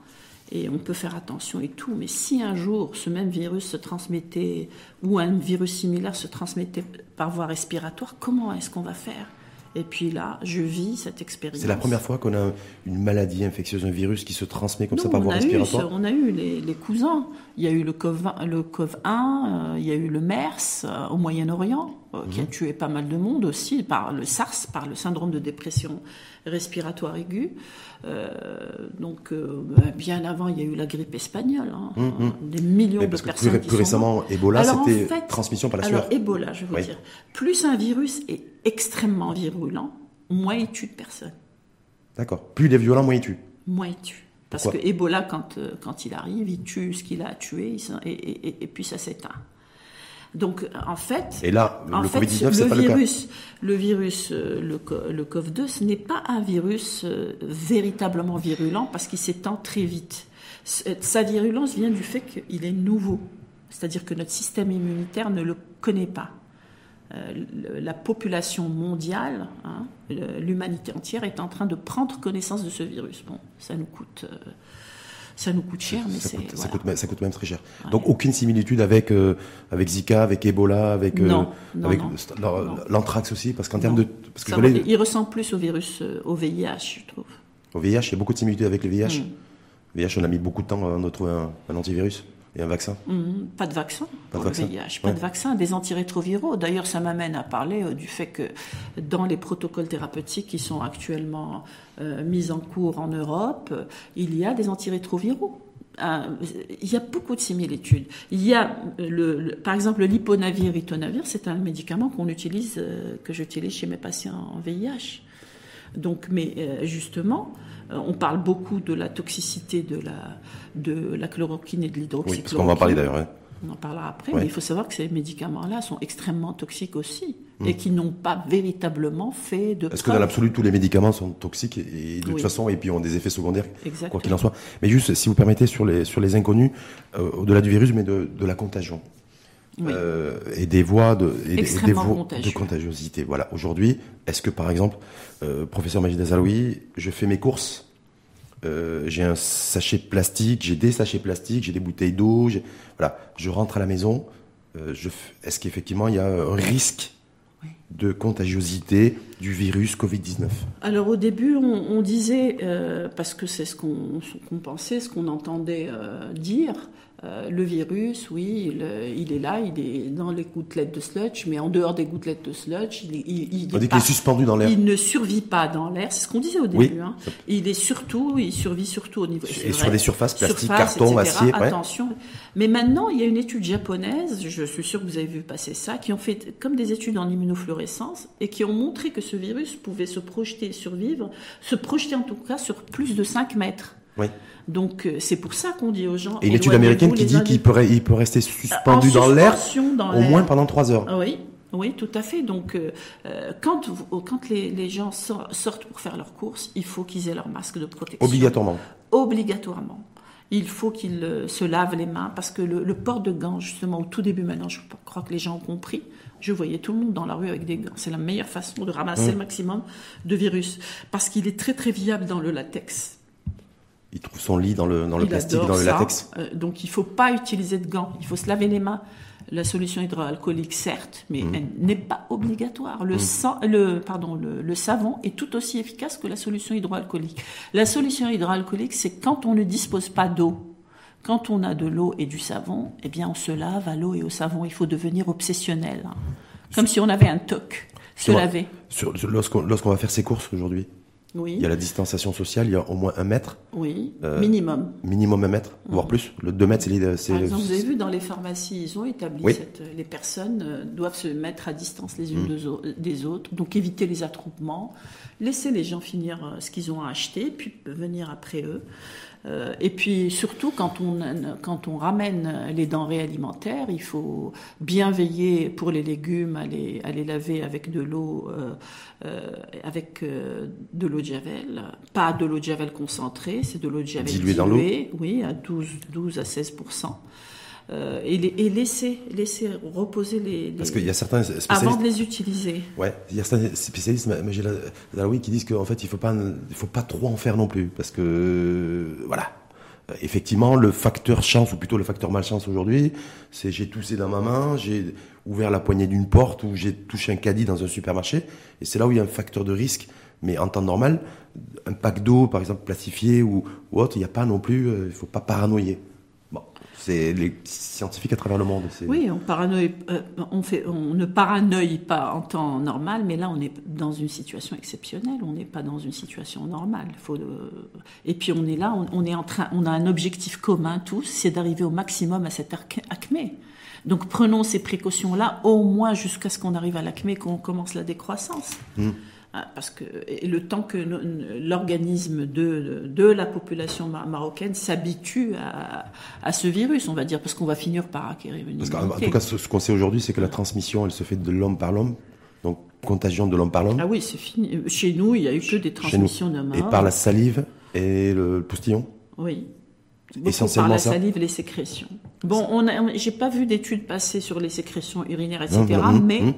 et on peut faire attention et tout, mais si un jour ce même virus se transmettait, ou un virus similaire se transmettait par voie respiratoire, comment est-ce qu'on va faire? Et puis là, je vis cette expérience. C'est la première fois qu'on a une maladie infectieuse, un virus qui se transmet comme ça par voie respiratoire On a eu les, cousins. Il y a eu le COV, le COV 1, euh, il y a eu le MERS euh, au Moyen-Orient, euh, qui a mhm. tué pas mal de monde aussi, par le SARS, par le syndrome de dépression respiratoire aiguë. donc, bah, bien avant, il y a eu la grippe espagnole. Hein. Mhm. Des millions de personnes. Plus, plus récemment, Ebola, c'était transmission par la sueur. Alors, Ebola, je veux dire. Plus un virus est extrêmement virulent, moins il tue de personnes. D'accord. Plus il est violent, moins il tue. Moins il tue. Parce que Ebola, quand, euh, quand il arrive, il tue ce qu'il a tué et, puis ça s'éteint. Donc, en fait, et là, le Covid-19, c'est pas virus, le virus, euh, le, le COV2, ce n'est pas un virus euh, véritablement virulent parce qu'il s'étend très vite. Sa virulence vient du fait qu'il est nouveau. C'est-à-dire que notre système immunitaire ne le connaît pas. Euh, la population mondiale, hein, l'humanité entière est en train de prendre connaissance de ce virus. Bon, ça nous coûte, euh, ça nous coûte cher, mais ça, coûte, ça, coûte, ça coûte même très cher. Donc aucune similitude avec euh, avec Zika, avec Ebola, avec avec l'anthrax aussi, parce qu'en termes de, parce que il ressemble plus au virus, au VIH, je trouve. Au VIH, il y a beaucoup de similitudes avec le VIH. Mm. VIH, on a mis beaucoup de temps à trouver un antivirus. Et un vaccin? Mhm. Pas de vaccin pas de vaccin. VIH, pas de vaccin, des antirétroviraux. D'ailleurs, ça m'amène à parler euh, du fait que dans les protocoles thérapeutiques qui sont actuellement euh, mis en cours en Europe, euh, il y a des antirétroviraux. il y a beaucoup de similitudes. Il y a, le, par exemple, le liponavir, ritonavir, c'est un médicament qu'on utilise, que j'utilise chez mes patients en VIH. Donc, mais justement, euh, on parle beaucoup de la toxicité de la, de la chloroquine et de l'hydroxychloroquine. Oui, parce qu'on va en parler d'ailleurs. On en parlera après, mais il faut savoir que ces médicaments-là sont extrêmement toxiques aussi hmm. et qui n'ont pas véritablement fait de. Est-ce que dans l'absolu tous les médicaments sont toxiques et, de toute façon et puis ont des effets secondaires, quoi qu'il en soit? Mais juste, si vous permettez, sur les sur les inconnus, euh, au-delà du virus, mais de, de la contagion. Euh, et des voies de, et des voies de contagiosité. Voilà. Aujourd'hui, est-ce que par exemple, euh, professeur Magid Azaloui, je fais mes courses, euh, j'ai un sachet plastique, j'ai des sachets plastiques, j'ai des bouteilles d'eau, voilà, je rentre à la maison. Est-ce qu'effectivement il y a un risque de contagiosité du virus Covid-19 Alors au début, on, disait, euh, parce que c'est ce qu'on pensait, ce qu'on entendait dire, euh, le virus, oui, il, est là, il est dans les gouttelettes de sludge, mais en dehors des gouttelettes de sludge, il, il, On dit qu'il est suspendu dans l'air. Il ne survit pas dans l'air, c'est ce qu'on disait au début. Hein. Il est surtout, il survit surtout au niveau. Et sur des surfaces plastiques, carton, acier. Attention. Mais maintenant, il y a une étude japonaise, je suis sûr que vous avez vu passer ça, qui ont fait comme des études en immunofluorescence et qui ont montré que ce virus pouvait se projeter, survivre, se projeter en tout cas sur plus de 5 mètres. Oui. Donc euh, c'est pour ça qu'on dit aux gens. Et une étude américaine qui dit qu'il peut, il peut rester suspendu dans l'air au moins pendant trois heures. Oui, oui, tout à fait. Donc, euh, euh, quand, quand les, les, gens sortent pour faire leurs courses, il faut qu'ils aient leur masque de protection. Obligatoirement. Obligatoirement. Il faut qu'ils se lavent les mains parce que le, le, port de gants, justement, au tout début, maintenant, je crois que les gens ont compris. Je voyais tout le monde dans la rue avec des gants. C'est la meilleure façon de ramasser mmh. le maximum de virus parce qu'il est très très viable dans le latex il trouve son lit dans le, dans le plastique, dans le latex. Euh, donc il ne faut pas utiliser de gants, il faut se laver les mains. La solution hydroalcoolique, certes, mais mmh. elle n'est pas obligatoire. Le, mmh. le, pardon, le, savon est tout aussi efficace que la solution hydroalcoolique. La solution hydroalcoolique, c'est quand on ne dispose pas d'eau. Quand on a de l'eau et du savon, eh bien, on se lave à l'eau et au savon. Il faut devenir obsessionnel. Hein. Comme si on avait un toc. Se laver. Lorsqu'on va faire ses courses aujourd'hui, il y a la distanciation sociale, il y a au moins un mètre. Oui, euh, minimum. Minimum un mètre, voire plus. Le 2 mètres, c'est l'idée. Par exemple, vous avez vu dans les pharmacies, ils ont établi cette, les personnes euh, doivent se mettre à distance les unes mm. des autres, donc éviter les attroupements, laisser les gens finir euh, ce qu'ils ont acheté, puis venir après eux. Euh, et puis surtout, quand on, quand on ramène les denrées alimentaires, il faut bien veiller pour les légumes à les, à les laver avec de l'eau, euh, euh, avec de l'eau de javel. Pas de l'eau de javel concentrée, c'est de l'eau de javel diluée, dans l'eau. Oui, à 12, 12 à 16 euh, et, et, laisser, laisser reposer les, Parce qu'il y a certains spécialistes... Avant de les utiliser. Ouais, il y a certains spécialistes, mais j'ai oui, qui disent qu'en fait, il faut pas, il faut pas trop en faire non plus, parce que voilà. Effectivement, le facteur chance, ou plutôt le facteur malchance aujourd'hui, c'est j'ai toussé dans ma main, j'ai ouvert la poignée d'une porte, ou j'ai touché un caddie dans un supermarché, et c'est là où il y a un facteur de risque. Mais en temps normal, un pack d'eau, par exemple, plastifié ou, ou autre, il n'y a pas non plus, euh, il faut pas paranoïer. C'est les scientifiques à travers le monde. Oui, on, euh, on, fait, on ne paranoïe pas en temps normal, mais là, on est dans une situation exceptionnelle. On n'est pas dans une situation normale. Faut, et puis, on est là, on, est en train, on a un objectif commun tous, c'est d'arriver au maximum à cette acmé. Donc, prenons ces précautions-là, au moins jusqu'à ce qu'on arrive à l'acmé, qu'on commence la décroissance. Hmm. Ah, parce que le temps que l'organisme de, de, la population marocaine s'habitue à, à, ce virus, on va dire, parce qu'on va finir par acquérir une parce En tout cas, ce, qu'on sait aujourd'hui, c'est que la transmission, elle se fait de l'homme par l'homme, donc contagion de l'homme par l'homme. Ah oui, c'est fini. Chez nous, il y a eu que des transmissions d'homme Et par la salive et le postillon Oui. Essentiellement par la salive, les sécrétions. Bon, on j'ai pas vu d'études passer sur les sécrétions urinaires, etc. mais.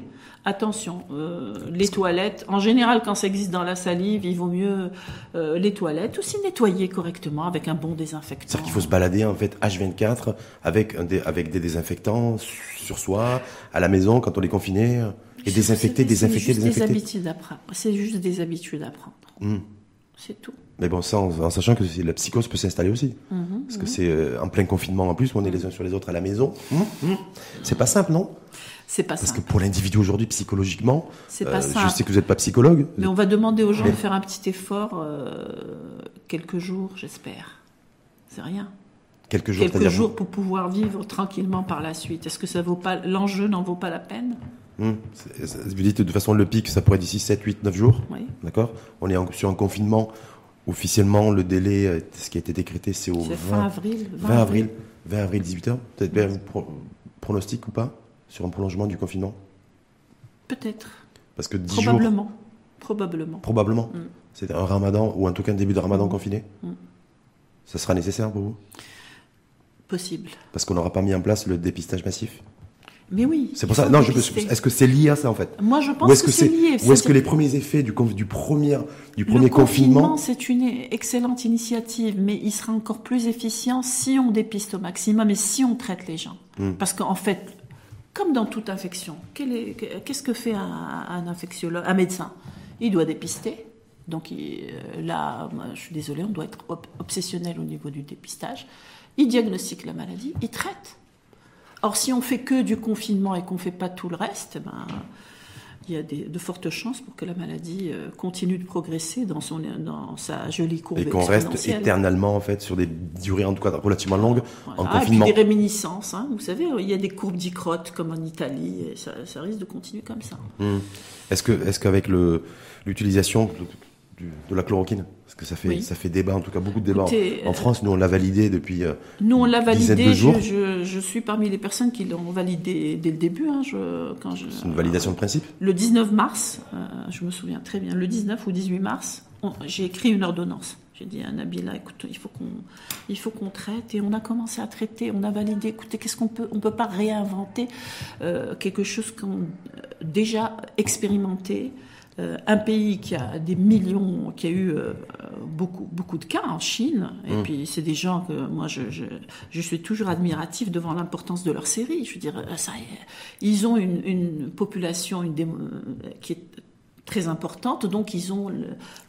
Attention, euh, les toilettes, en général quand ça existe dans la salive, il vaut mieux euh, les toilettes aussi nettoyer correctement avec un bon désinfectant. C'est-à-dire qu'il faut se balader en fait H24 avec, un des, avec des désinfectants sur soi, à la maison quand on est confiné, et désinfecter, désinfecter, désinfecter. Des habitudes à prendre. C'est juste des habitudes à prendre. Hmm. C'est tout. Mais bon, ça, en, sachant que la psychose peut s'installer aussi. Mhm, Parce que mhm. c'est euh, en plein confinement en plus, où on est les uns sur les autres à la maison. Hmm, c'est pas simple, non? C'est pas Parce que pour l'individu aujourd'hui, psychologiquement, c'est pas euh, je sais que vous n'êtes pas psychologue. Mais on va demander aux gens de faire un petit effort, euh, quelques jours, j'espère. C'est rien. Quelques jours, quelques jours pour pouvoir vivre tranquillement par la suite. Est-ce que ça vaut pas l'enjeu n'en vaut pas la peine? Hmm. Vous dites de toute façon le pic, ça pourrait être d'ici 7, 8, 9 jours. Oui. D'accord? On est sur un confinement. Officiellement, le délai, euh, ce qui a été décrété, c'est au 20 avril. 20, avril. 20 avril, 18h. Peut-être bien vous pronostic ou pas sur un prolongement du confinement? Peut-être. Parce que 10 Probablement. jours. Probablement. Probablement. Mm. C'est un ramadan, ou en tout cas un début de ramadan mm. confiné? Mm. Ça sera nécessaire pour vous? Possible. Parce qu'on n'aura pas mis en place le dépistage massif? Mais oui. C'est pour ça. Non, je Est-ce que c'est lié à ça en fait Moi, je pense que, c'est lié. Ou est-ce que les premiers effets du, du premier, du premier le confinement, c'est une excellente initiative, mais il sera encore plus efficient si on dépiste au maximum et si on traite les gens. Parce qu'en fait, comme dans toute infection, qu'est-ce que fait un, infectiologue, un médecin? Il doit dépister. Donc euh, là, je suis désolée, on doit être obsessionnel au niveau du dépistage. Il diagnostique la maladie, il traite. Or, si on fait que du confinement et qu'on fait pas tout le reste, ben, il y a de fortes chances pour que la maladie euh, continue de progresser dans, son, dans sa jolie courbe Et qu'on reste éternellement, en fait, sur des durées, en tout cas, relativement longues, en confinement. Et puis des réminiscences, hein. vous savez, il y a des courbes d'icrotte, comme en Italie, et ça, risque de continuer comme ça. Hum. Est-ce que, est-ce qu'avec l'utilisation de la chloroquine Parce que ça fait, ça fait débat, en tout cas beaucoup de débats. en, France, nous, on l'a validé depuis. Euh, nous, on l'a validé. Je, je, suis parmi les personnes qui l'ont validé dès le début. Hein, C'est une validation de principe Le 19 mars, euh, je me souviens très bien, le 19 ou 18 mars, j'ai écrit une ordonnance. J'ai dit à Nabila, écoute, il faut qu'on, il faut qu'on traite. Et on a commencé à traiter, on a validé. Écoutez, qu'est-ce qu'on peut, on peut pas réinventer euh, quelque chose qu'on déjà expérimenté. Euh, un pays qui a des millions, qui a eu euh, beaucoup, beaucoup de cas en Chine, et mm. puis c'est des gens que moi je, je, suis toujours admiratif devant l'importance de leur série. Je veux dire, ça, ils ont une, une population une qui est très importante, donc ils ont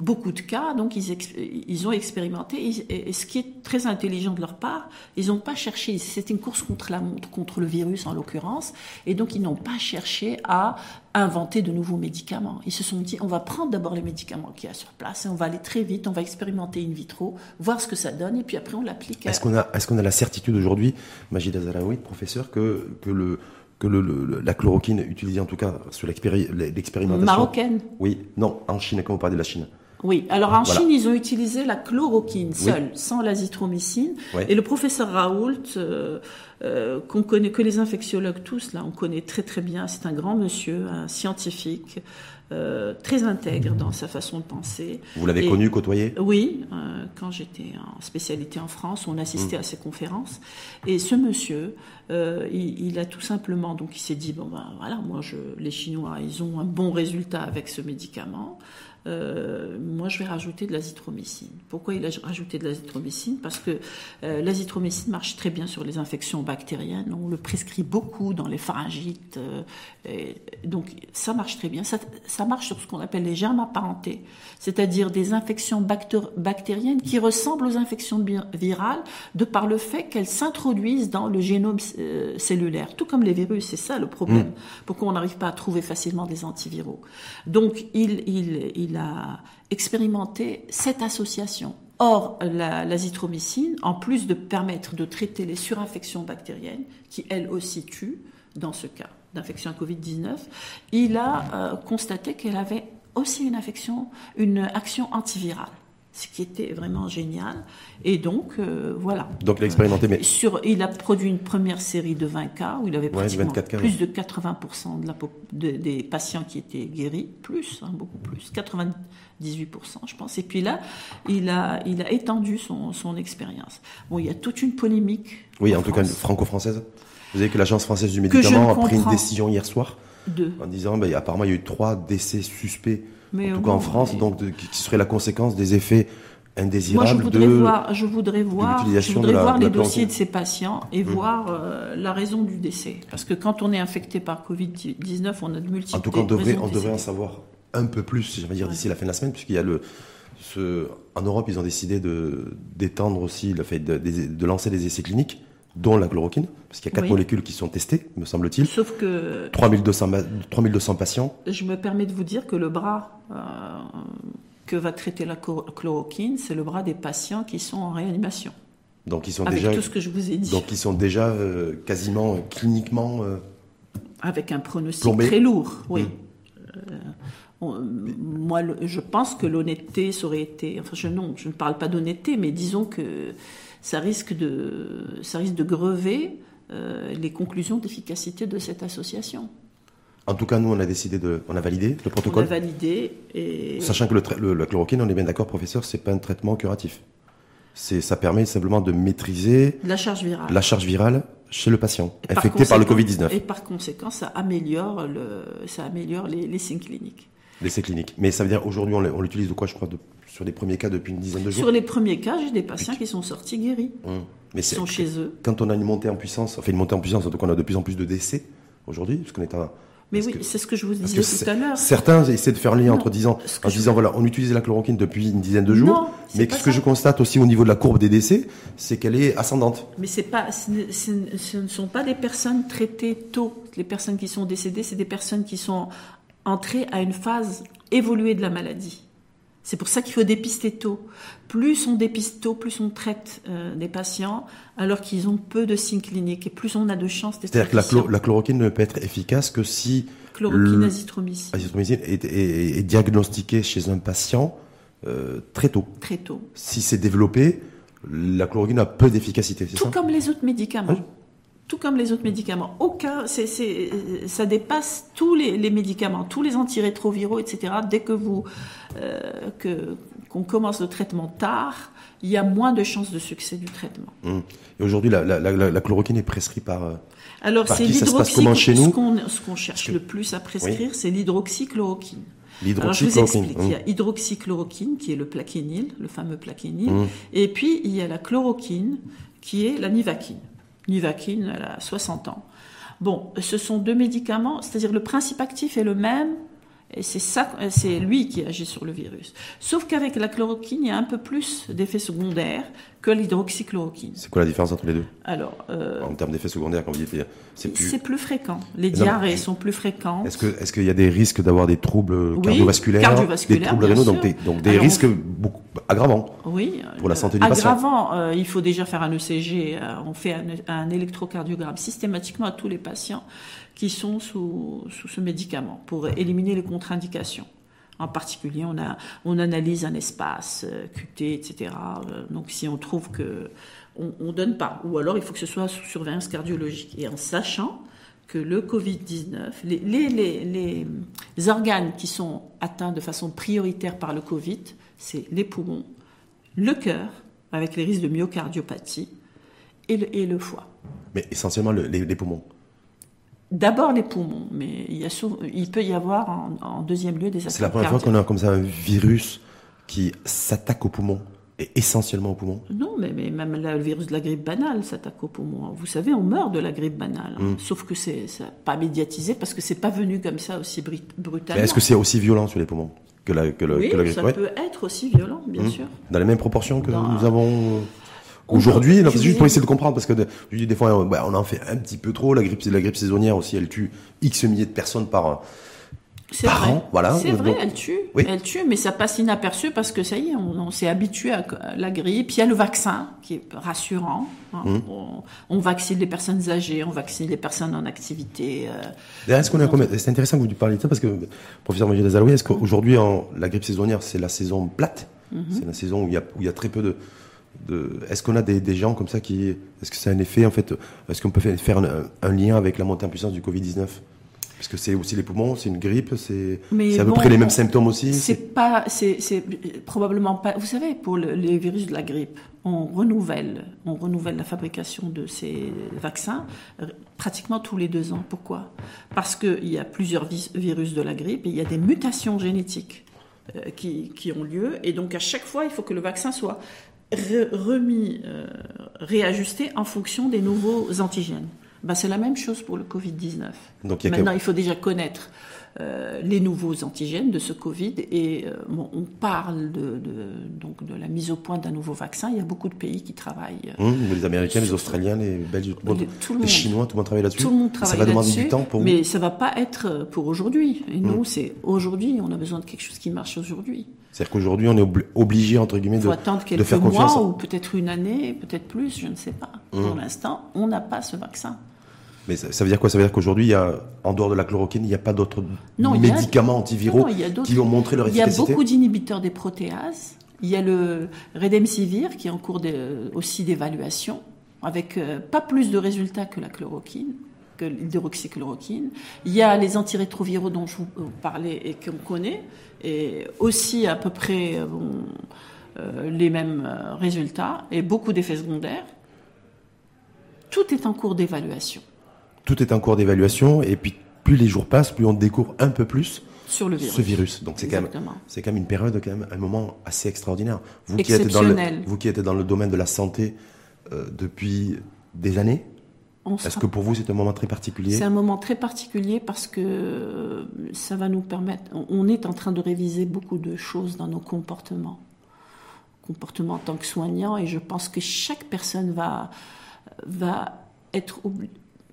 beaucoup de cas, donc ils, ont expérimenté, et, ce qui est très intelligent de leur part, ils n'ont pas cherché, c'était une course contre la montre, contre le virus en l'occurrence, et donc ils n'ont pas cherché à inventer de nouveaux médicaments. Ils se sont dit, on va prendre d'abord les médicaments qu'il y a sur place, et on va aller très vite, on va expérimenter in vitro, voir ce que ça donne, et puis après on l'applique. Est-ce qu'on a, est qu'on a la certitude aujourd'hui, Majid Azaraoui, professeur, que, que le que le, la chloroquine utilisée en tout cas sur l'expérimentation. Marocaine Oui, non, en Chine, quand vous parlez de la Chine. Oui, alors en Chine, ils ont utilisé la chloroquine seule, sans l'azithromycine. Et le professeur Raoult, euh, euh, qu'on connaît, que les infectiologues tous, là, on connaît très très bien, c'est un grand monsieur, un scientifique, euh, très intègre dans sa façon de penser. Vous l'avez connu, côtoyé? Oui, euh, quand j'étais en spécialité en France, on assistait mmh. à ses conférences. Et ce monsieur, euh, il, a tout simplement, donc il s'est dit, bon ben voilà, moi je, les Chinois, ils ont un bon résultat avec ce médicament. Euh, moi je vais rajouter de l'azithromycine. Pourquoi il a rajouté de l'azithromycine? Parce que euh, l'azithromycine marche très bien sur les infections bactériennes. On le prescrit beaucoup dans les pharyngites. Euh, donc ça marche très bien. Ça, ça marche sur ce qu'on appelle les germes apparentés, c'est-à-dire des infections bactériennes qui ressemblent aux infections virales de par le fait qu'elles s'introduisent dans le génome euh, cellulaire, tout comme les virus. C'est ça le problème. Mmh. Pourquoi on n'arrive pas à trouver facilement des antiviraux Donc il, il, il a expérimenté cette association. Or, l'azithromycine, en plus de permettre de traiter les surinfections bactériennes, qui elles aussi tuent, dans ce cas d'infection à Covid-19, il a euh, constaté qu'elle avait aussi une infection, une action antivirale ce qui était vraiment génial. Et donc, euh, voilà. Donc, il a expérimenté, mais... Sur, il a produit une première série de 20 cas, où il avait pratiquement plus de 80% de la, des patients qui étaient guéris, plus, hein, beaucoup plus, 98%, je pense. Et puis là, il a, il a étendu son, son expérience. Bon, il y a toute une polémique. Oui, en, tout cas, franco-française. Vous savez que l'Agence française du médicament a pris une décision hier soir, en disant, ben, apparemment, il y a eu trois décès suspects en tout cas en France, donc qui serait la conséquence des effets indésirables Moi, je voudrais voir, je voudrais voir, je voudrais voir les dossiers de ces patients et mmh. voir euh, la raison du décès. Parce que quand on est infecté par Covid-19, on a de multiples. En tout cas, on devrait, on devrait en savoir un peu plus, je vais dire, d'ici la fin de la semaine, puisqu'il y a le. Ce, en Europe, ils ont décidé de d'étendre aussi le fait de, de, lancer des essais cliniques, dont la chloroquine, parce qu'il y a quatre molécules qui sont testées, me semble-t-il. Sauf que 3200, 3200 patients. Je me permets de vous dire que le bras euh, que va traiter la chloroquine, c'est le bras des patients qui sont en réanimation. Donc ils sont Avec déjà tout ce que je vous ai dit. Donc ils sont déjà euh, quasiment cliniquement euh, avec un pronostic très lourd, oui. Mmh. moi, je pense que l'honnêteté ça aurait été. Enfin, je, non, je ne parle pas d'honnêteté, mais disons que ça risque de, ça risque de grever les conclusions d'efficacité de cette association. En tout cas, nous, on a décidé de, on a validé le protocole. On a validé et... Sachant que le, la chloroquine, on est bien d'accord, professeur, c'est pas un traitement curatif. C'est, ça permet simplement de maîtriser la charge virale. La charge virale chez le patient infecté par, le Covid-19. Et par conséquent, ça améliore le, ça améliore les, les signes cliniques. Les signes cliniques. Mais ça veut dire aujourd'hui, on l'utilise de quoi, je crois, de, sur les premiers cas depuis une dizaine de jours. Sur les premiers cas, j'ai des patients qui sont sortis guéris. Hum. Mais ils sont chez eux. Quand on a une montée en puissance, enfin une montée en puissance, donc on a de plus en plus de décès aujourd'hui, parce qu'on est un mais oui, c'est ce que je vous disais tout à l'heure. Certains essaient de faire un lien entre disant, en disant voilà, on utilisait la chloroquine depuis une dizaine de jours, mais ce que je constate aussi au niveau de la courbe des décès, c'est qu'elle est ascendante. Mais c'est pas, ce ne sont pas des personnes traitées tôt. Les personnes qui sont décédées, c'est des personnes qui sont entrées à une phase évoluée de la maladie. C'est pour ça qu'il faut dépister tôt. Plus on dépiste tôt, plus on traite euh, des patients alors qu'ils ont peu de signes cliniques et plus on a de chances d'être C'est-à-dire que la, chloroquine ne peut être efficace que si chloroquine azithromycine, azithromycine est, est, diagnostiquée chez un patient euh, très tôt. Très tôt. Si c'est développé, la chloroquine a peu d'efficacité. Tout comme les autres médicaments tout comme les autres médicaments. Aucun, c'est, ça dépasse tous les, médicaments, tous les antirétroviraux, etc. Dès que vous, euh, que, qu'on commence le traitement tard, il y a moins de chances de succès du traitement. Hum. Et aujourd'hui, la, la, la, chloroquine est prescrite par. Euh, Alors, c'est l'hydroxychloroquine. Ce qu'on, ce qu'on cherche le plus à prescrire, c'est l'hydroxychloroquine. Alors, je vous explique. Il y a hum. hydroxychloroquine, qui est le plaquenil, le fameux plaquenil. Hum. Et puis, il y a la chloroquine, qui est la nivaquine. Nivaquine, elle a 60 ans. Bon, ce sont deux médicaments, c'est-à-dire le principe actif est le même, et c'est ça, c'est lui qui agit sur le virus. Sauf qu'avec la chloroquine, il y a un peu plus d'effets secondaires que l'hydroxychloroquine. C'est quoi la différence entre les deux? Alors, euh, en termes d'effets secondaires, quand vous dites, c'est plus... Fréquent. Les diarrhées sont plus fréquentes. Est-ce que, est-ce qu'il y a des risques d'avoir des troubles cardiovasculaires, des troubles rénaux, donc des, donc des risques beaucoup aggravants oui, pour la santé du patient Aggravant, euh, il faut déjà faire un ECG. Euh, on fait un, un électrocardiogramme systématiquement à tous les patients qui sont sous, sous ce médicament pour éliminer les contre-indications. En particulier, on, a, on analyse un espace, euh, QT, etc. Euh, donc si on trouve que on, on donne pas, ou alors il faut que ce soit sous surveillance cardiologique, et en sachant que le Covid-19, les, les, les, les, organes qui sont atteints de façon prioritaire par le Covid, c'est les poumons, le cœur, avec les risques de myocardiopathie, et le, et le foie. Mais essentiellement le- les poumons. D'abord les poumons, mais il, y a souvent- il peut y avoir en, en deuxième lieu des attaques C'est la première fois qu'on a comme ça un virus qui s'attaque aux poumons, et essentiellement aux poumons. Non, mais, mais même la- le virus de la grippe banale s'attaque aux poumons. Vous savez, on meurt de la grippe banale. Mm. Sauf que c'est pas médiatisé parce que c'est pas venu comme ça aussi brutalement. Est-ce que c'est aussi violent sur les poumons que la, que le- oui, que la grippe ça Ouais. peut être aussi violent, bien Mmh. sûr. Dans les mêmes proportions que Dans- nous avons euh, aujourd'hui. Non, C'est juste oui. pour essayer de comprendre, parce que de- je dis des fois, euh, bah, on en fait un petit peu trop. La grippe, la grippe saisonnière aussi, elle tue X milliers de personnes par, euh, vrai. an, voilà. C'est vrai, elle tue. Oui. Elle tue, mais ça passe inaperçu parce que ça y est, on, on s'est habitué à la grippe. Il y a le vaccin qui est rassurant. hein. Mmh. On, on vaccine les personnes âgées, on vaccine les personnes en activité. euh, D'ailleurs, est-ce qu'on a combien- C'est intéressant que vous parliez de ça parce que, professeur Majid Azaloui, est-ce qu'aujourd'hui, en- la grippe saisonnière, c'est la saison plate? Mhm. C'est la saison où il y a, où il y a très peu de. Est-ce qu'on a des, des gens comme ça qui. Est-ce que c'est un effet, en fait Est-ce qu'on peut faire- un, un lien avec la montée en puissance du Covid-19 Parce que c'est aussi les poumons, c'est une grippe, c'est à peu près les mêmes symptômes aussi. C'est pas, c'est, probablement pas. Vous savez, pour le- les virus de la grippe, on renouvelle, on renouvelle la fabrication de ces vaccins euh, pratiquement tous les deux ans. Pourquoi? Parce qu'il y a plusieurs virus de la grippe et il y a des mutations génétiques euh, qui, qui ont lieu et donc à chaque fois, il faut que le vaccin soit remis, euh, réajusté en fonction des nouveaux antigènes. Ben, c'est la même chose pour le Covid-19. Donc il y a Maintenant, il faut déjà connaître euh, les nouveaux antigènes de ce Covid et euh, bon, on parle de, de- donc de la mise au point d'un nouveau vaccin. Il y a beaucoup de pays qui travaillent. euh, Hum, les Américains, les Australiens, les Belges, tout le monde, Les- tout le les monde. Chinois, tout le monde travaille là-dessus. Tout le monde Ça travaille va demander là-dessus, du temps pour vous. mais ça va pas être pour aujourd'hui. Et nous, Mm. c'est aujourd'hui. On a besoin de quelque chose qui marche aujourd'hui. C'est-à-dire qu'aujourd'hui, on est obli- obligé, entre guillemets, de, attendre de quelques faire confiance. mois ou peut-être une année, peut-être plus, je ne sais pas. Pour l'instant, on n'a pas ce vaccin. Mais ça, ça veut dire quoi? Ça veut dire qu'aujourd'hui, en dehors de la chloroquine, il n'y a pas d'autres a- médicaments antiviraux Non, qui ont montré leur Il y a efficacité? beaucoup d'inhibiteurs des protéases. Il y a le Redemsivir qui est en cours de- aussi d'évaluation, avec euh, pas plus de résultats que la chloroquine, que l'hydroxychloroquine. Il y a les antirétroviraux dont je vous euh, parlais et qu'on connaît, et aussi à peu près euh, bon, euh, les mêmes résultats, et beaucoup d'effets secondaires. Tout est en cours d'évaluation Tout est en cours d'évaluation, et puis plus les jours passent, plus on découvre un peu plus sur le virus. ce virus. Donc c'est quand même, c'est quand même une période, quand même, un moment assez extraordinaire. Vous qui êtes dans le, Exceptionnel. vous qui êtes dans le domaine de la santé euh, depuis des années, est-ce que pour vous c'est un moment très particulier? C'est un moment très particulier parce que euh, ça va nous permettre. on- est en train de réviser beaucoup de choses dans nos comportements, comportements en tant que soignant, et je pense que chaque personne va va être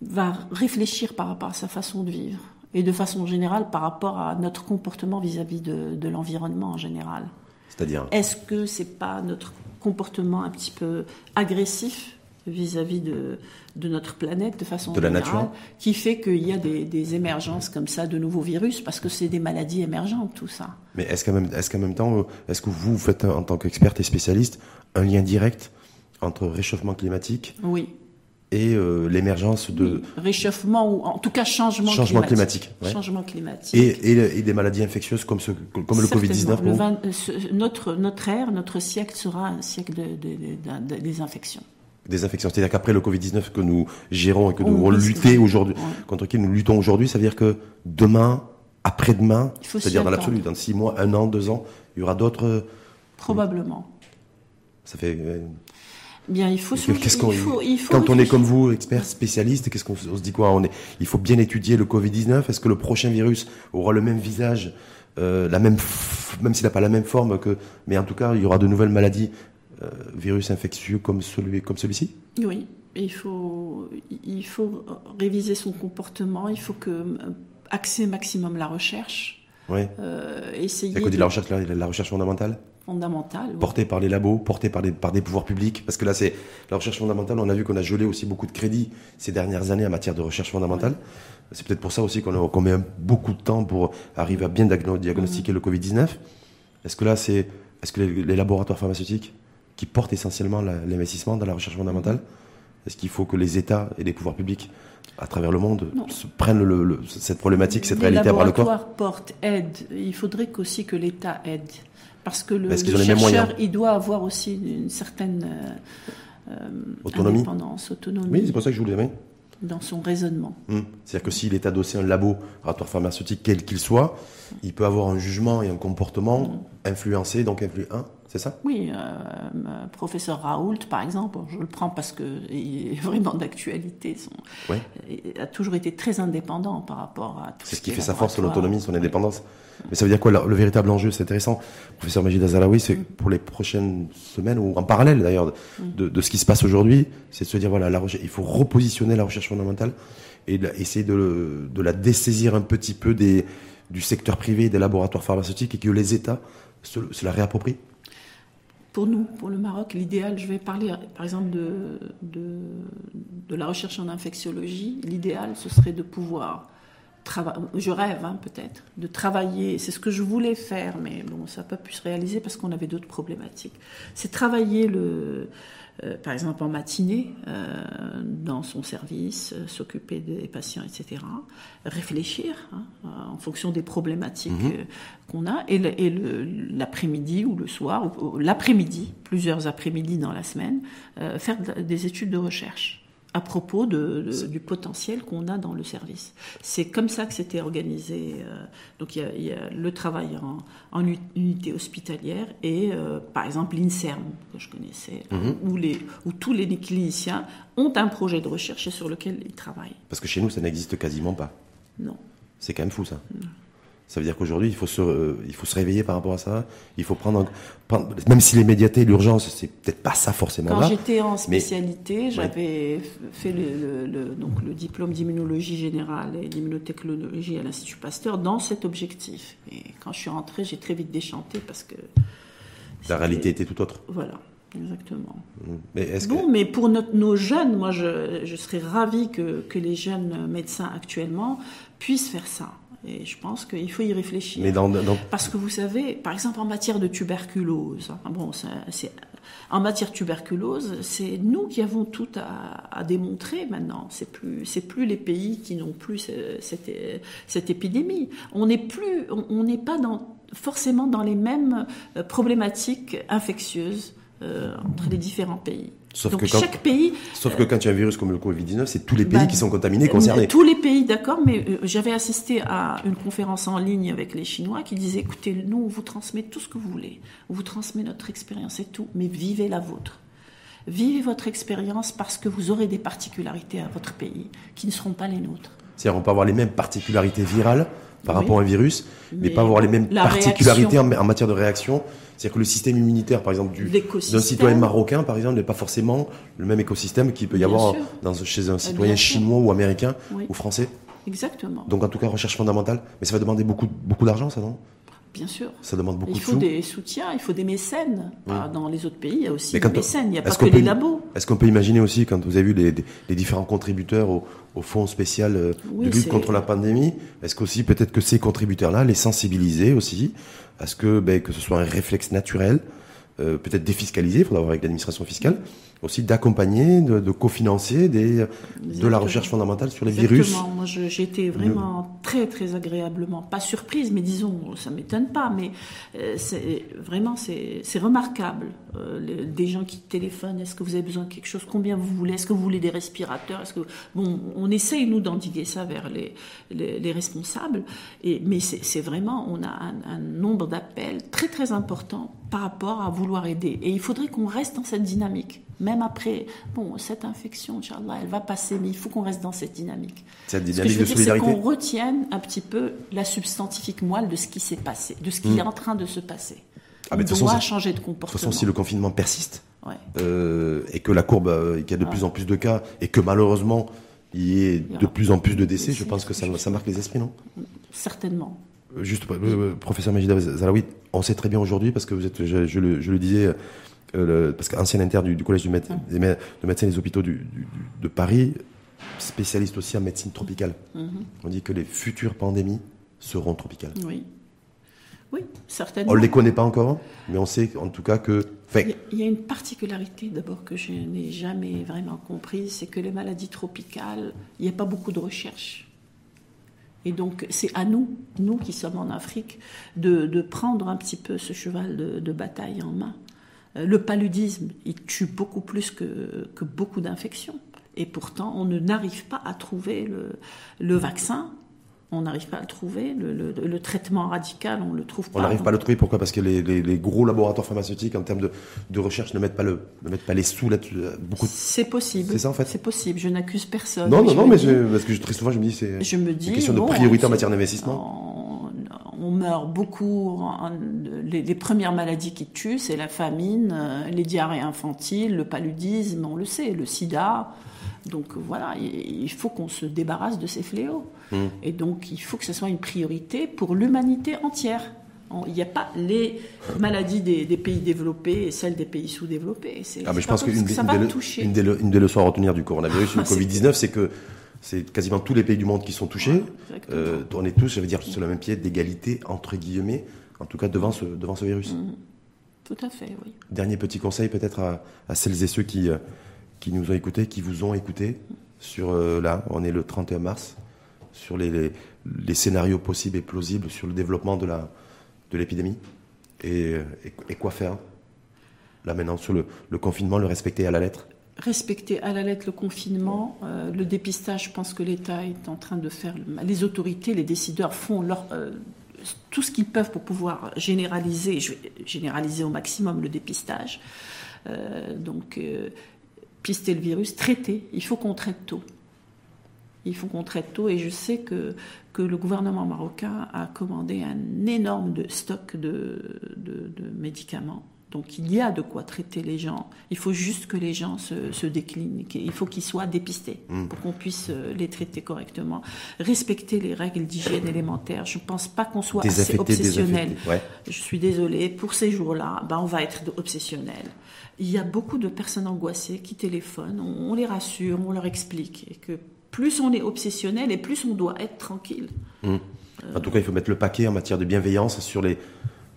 va réfléchir par rapport à sa façon de vivre et de façon générale par rapport à notre comportement vis-à-vis de, de l'environnement en général. C'est-à-dire Est-ce que c'est pas notre comportement un petit peu agressif vis-à-vis de, de notre planète de façon De la générale nature. qui fait qu'il y a des, des émergences comme ça de nouveaux virus parce que c'est des maladies émergentes tout ça? Mais est-ce qu'en même, est-ce qu'en même temps, euh, est-ce que vous faites, en tant qu'experte et spécialiste, un lien direct entre réchauffement climatique Oui. Et euh, l'émergence de Réchauffement ou en tout cas changement, Changement climatique. climatique, ouais. Changement climatique. et, et, le- et des maladies infectieuses comme, ce, comme le Certainement. Covid-19 pour Le vous 20 euh, notre, notre ère, notre siècle sera un siècle de, de- de- de- des infections. Des infections. C'est-à-dire qu'après le Covid-19 que nous gérons et que nous luttons aujourd'hui, contre qui nous luttons aujourd'hui, ça veut dire que demain, après-demain, c'est-à-dire dans l'absolu, dans six mois, un an, deux ans, il y aura d'autres. Probablement. Ça fait. Bien, il faut, changer- qu'on- il faut, il faut Quand on est comme vous, expert spécialiste, qu'est-ce qu'on se on se dit quoi On est, il faut bien étudier le Covid-19. Est-ce que le prochain virus aura le même visage, euh, la même, même s'il n'a pas la même forme que, mais en tout cas, il y aura de nouvelles maladies, euh, virus infectieux comme celui, comme celui-ci? Oui, il faut, il faut réviser son comportement, il faut que euh, axer maximum la recherche, Oui. euh, essayer. C'est à de de- la recherche, la, la recherche fondamentale? Fondamentale. Portée par les labos, portée par, par des pouvoirs publics. Parce que là, c'est la recherche fondamentale. On a vu qu'on a gelé aussi beaucoup de crédits ces dernières années en matière de recherche fondamentale. C'est peut-être pour ça aussi qu'on met beaucoup de temps pour arriver à bien diagnostiquer le Covid-19. Est-ce que là, c'est est-ce que les, laboratoires pharmaceutiques qui portent essentiellement l'investissement dans la recherche fondamentale, est-ce qu'il faut que les États et les pouvoirs publics à travers le monde prennent le, cette problématique, cette réalité à bras le corps? Les laboratoires portent, aide. Il faudrait aussi que l'État aide. Parce que le, chercheur, il doit avoir aussi une certaine euh, euh, autonomie. indépendance, autonomie. Oui, c'est pour ça que je voulais. Oui dans son raisonnement. Hum. C'est-à-dire que s'il est adossé à un labo, laboratoire pharmaceutique, quel qu'il soit, il peut avoir un jugement et un comportement hum. influencé, donc influent, c'est ça? Oui, euh, euh, professeur Raoult, par exemple, je le prends parce qu'il est vraiment d'actualité, il a toujours été très indépendant par rapport à tout C'est ce qui fait sa force, son autonomie, son indépendance. Mais ça veut dire quoi le, véritable enjeu C'est intéressant. Professeur Majid Azalaoui, c'est mm. pour les prochaines semaines, ou en parallèle d'ailleurs mm. de, ce qui se passe aujourd'hui, c'est de se dire voilà, la il faut repositionner la recherche fondamentale et essayer de, la dessaisir un petit peu des, du secteur privé des laboratoires pharmaceutiques et que les États se, la réapproprient pour nous, pour le Maroc, l'idéal, je vais parler par exemple de, de, la recherche en infectiologie, l'idéal ce serait de pouvoir je rêve hein, peut-être de travailler, c'est ce que je voulais faire, mais bon, ça n'a pas pu se réaliser parce qu'on avait d'autres problématiques. C'est travailler le, par exemple en matinée euh, dans son service, euh, s'occuper des patients, etc. Réfléchir hein, en fonction des problématiques mhm. qu'on a, et l'après-midi ou le soir, ou, l'après-midi, plusieurs après-midi dans la semaine, faire des études de recherche à propos de, du potentiel qu'on a dans le service. C'est comme ça que c'était organisé. Euh, donc il y, a, le travail en, unité hospitalière et euh, par exemple l'INSERM que je connaissais, mhm. où, les, où tous les cliniciens ont un projet de recherche sur lequel ils travaillent. Parce que chez nous ça n'existe quasiment pas. Non. C'est quand même fou ça. Ça veut dire qu'aujourd'hui, il faut se, euh, il faut se réveiller par rapport à ça. Il faut prendre, même si l'immédiateté, l'urgence, c'est peut-être pas ça forcément. Quand j'étais en spécialité, j'avais fait le, donc le diplôme d'immunologie générale et d'immunotechnologie à l'Institut Pasteur dans cet objectif. Et quand je suis rentrée, j'ai très vite déchanté parce que la réalité était tout autre. Voilà. Exactement. Mmh. Mais bon, mais pour nos jeunes, moi, je, je serais ravie que, que les jeunes médecins actuellement puissent faire ça. Et je pense qu'il faut y réfléchir. Parce que vous savez, par exemple en matière de tuberculose, hein, bon, c'est en matière tuberculose, c'est nous qui avons tout à, démontrer maintenant. C'est plus, c'est plus les pays qui n'ont plus cette, cette, épidémie. On n'est plus, on n'est pas dans, forcément dans les mêmes euh, problématiques infectieuses euh, entre les différents pays. Sauf que quand, chaque pays. Sauf que quand il y a un virus comme le Covid-19, c'est tous les pays bah, qui sont contaminés, concernés. Tous les pays, d'accord, mais euh, j'avais assisté à une conférence en ligne avec les Chinois qui disaient écoutez, nous, on vous transmet tout ce que vous voulez. On vous transmet notre expérience et tout, mais vivez la vôtre. Vivez votre expérience parce que vous aurez des particularités à votre pays qui ne seront pas les nôtres. C'est-à-dire, on peut avoir les mêmes particularités virales par rapport à un virus, mais, pas avoir les mêmes particularités en, matière de réaction c'est-à-dire que le système immunitaire, par exemple, d'un citoyen marocain, par exemple, n'est pas forcément le même écosystème qu'il peut y avoir dans, chez un citoyen chinois ou américain ou français. Exactement. Donc, en tout cas, recherche fondamentale. Mais ça va demander beaucoup, beaucoup d'argent, ça, non? Bien sûr. Ça demande beaucoup de Il faut des soutiens, il faut des mécènes. Dans les autres pays, il y a aussi des mécènes, il n'y a pas que les labos. Est-ce qu'on peut imaginer aussi, quand vous avez vu les, différents contributeurs au, fonds spécial euh, de lutte contre la pandémie, est-ce qu'aussi peut-être que ces contributeurs-là, les sensibiliser aussi à ce que, ben, que ce soit un réflexe naturel, euh, peut-être défiscalisé, il faudra voir avec l'administration fiscale, aussi d'accompagner, de, cofinancer des, de la recherche fondamentale sur les virus. Moi, été vraiment très, très agréablement, pas surprise, mais disons, ça m'étonne pas, mais euh, c'est vraiment, c'est remarquable. Euh, des gens qui téléphonent, est-ce que vous avez besoin de quelque chose Combien vous voulez Est-ce que vous voulez des respirateurs Est-ce que bon, on essaye nous d'endiguer ça vers les, les, responsables, et, mais c'est vraiment, on a un, un nombre d'appels très, très important par rapport à vouloir aider. Et il faudrait qu'on reste dans cette dynamique. Même après, bon, cette infection, Inch'Allah, elle va passer, mais il faut qu'on reste dans cette dynamique. Cette dynamique de solidarité. C'est qu'on retienne un petit peu la substantifique moelle de ce qui s'est passé, de ce qui hmm. est en train de se passer. Ah, On doit changer de comportement. De toute façon, si le confinement persiste, euh, et que la courbe, euh, qu'il y a de plus en plus de cas, et que malheureusement, il y ait de plus en plus de décès, je pense que ça, ça marque les esprits, non Certainement. Juste, euh, professeur Majida Zalaoui, on sait très bien aujourd'hui, parce que vous êtes, je, le, disais, euh, parce qu'ancien interne du, collège du méde des de médecins des hôpitaux de Paris, spécialiste aussi en médecine tropicale. Mm-hmm. On dit que les futures pandémies seront tropicales. Oui. Oui, certainement. On ne les connaît pas encore, mais on sait en tout cas que. Il y a une particularité d'abord que je n'ai jamais vraiment comprise, c'est que les maladies tropicales, il n'y a pas beaucoup de recherche. Et donc, c'est à nous, nous qui sommes en Afrique, de, prendre un petit peu ce cheval de, bataille en main. Euh, le paludisme, il tue beaucoup plus que, que beaucoup d'infections. Et pourtant, on n'arrive pas à trouver le, le vaccin on n'arrive pas à le trouver. Le, traitement radical, on le trouve pas. On n'arrive pas à le trouver. Pourquoi? Parce que les, gros laboratoires pharmaceutiques, en termes de, recherche, ne mettent pas le, ne mettent pas les sous là-dessus. Euh, beaucoup. C'est possible. C'est ça en fait. C'est possible. Je n'accuse personne. Non, non, non, mais parce que très souvent, je me dis, c'est. Je une question de priorité en matière d'investissement. On, meurt beaucoup. les, premières maladies qui tuent, c'est la famine, euh, les diarrhées infantiles, le paludisme, on le sait, le SIDA. Donc voilà, il faut qu'on se débarrasse de ces fléaux. Mmh. Et donc il faut que ce soit une priorité pour l'humanité entière. Il n'y a pas les maladies des, pays développés et celles des pays sous-développés. Ah, mais je pense qu'une des, une, des, leçons à retenir du coronavirus, du ah, Covid-19, c'est que c'est quasiment tous les pays du monde qui sont touchés. Euh, on est tous, je veux dire, sur le même pied d'égalité, entre guillemets, en tout cas devant ce, devant ce virus. Mmh. Tout à fait, oui. Dernier petit conseil peut-être à, à, celles et ceux qui, euh, qui nous ont écoutés, qui vous ont écouté sur euh, là, on est le 31 mars, sur les, les, scénarios possibles et plausibles sur le développement de la de l'épidémie et, et, quoi faire là maintenant sur le, le, confinement, le respecter à la lettre. Respecter à la lettre le confinement, euh, le dépistage. Je pense que l'État est en train de faire, les autorités, les décideurs font leur euh, tout ce qu'ils peuvent pour pouvoir généraliser, généraliser au maximum le dépistage. donc pister le virus, traiter. Il faut qu'on traite tôt. Il faut qu'on traite tôt et je sais que, le gouvernement marocain a commandé un énorme stock de, médicaments. Donc il y a de quoi traiter les gens. Il faut juste que les gens se, se déclinent. Il faut qu'ils soient dépistés hmm. pour qu'on puisse euh, les traiter correctement. Respecter les règles d'hygiène élémentaire. Je ne pense pas qu'on soit assez obsessionnel. Je suis désolée. Pour ces jours-là, ben, on va être obsessionnel il y a beaucoup de personnes angoissées qui téléphonent, on, les rassure, on leur explique et que plus on est obsessionnel et plus on doit être tranquille. Mmh. En tout cas, il faut mettre le paquet en matière de bienveillance sur les,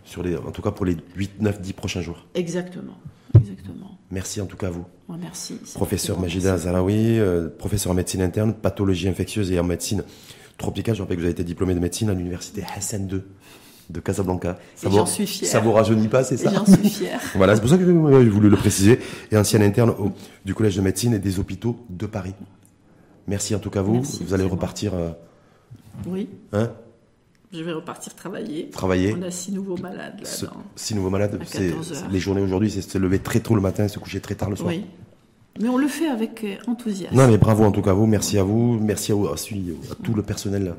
sur les, en tout cas pour les 8, 9, 10 prochains jours. Exactement. Exactement. Merci en tout cas à vous. merci. Professeur Majida Zaraoui, euh, professeur en médecine interne, pathologie infectieuse et en médecine tropicale. Je rappelle que vous avez été diplômé de médecine à l'université Hassan II de Casablanca. Ça j'en suis fier. Ça vous rajeunit pas, c'est ça J'en suis fier. voilà, c'est pour ça que je voulais le préciser. Et ancien interne du Collège de médecine et des hôpitaux de Paris. Merci en tout cas à vous. vous allez repartir. Euh, oui. Hein? Je vais repartir travailler. Travailler. On a six nouveaux malades là. six nouveaux malades. les journées aujourd'hui, c'est se lever très tôt le matin, se coucher très tard le soir. Oui. Mais on le fait avec euh, enthousiasme. Non, mais bravo en tout cas à vous. Merci à vous. Merci à, vous, à, tout le personnel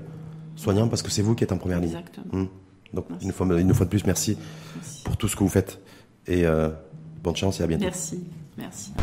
soignant parce que c'est vous qui êtes en première ligne. Exactement. Hum. Donc, une fois, une fois de plus, merci, pour tout ce que vous faites. Et euh, bonne chance et à bientôt. Merci. Merci.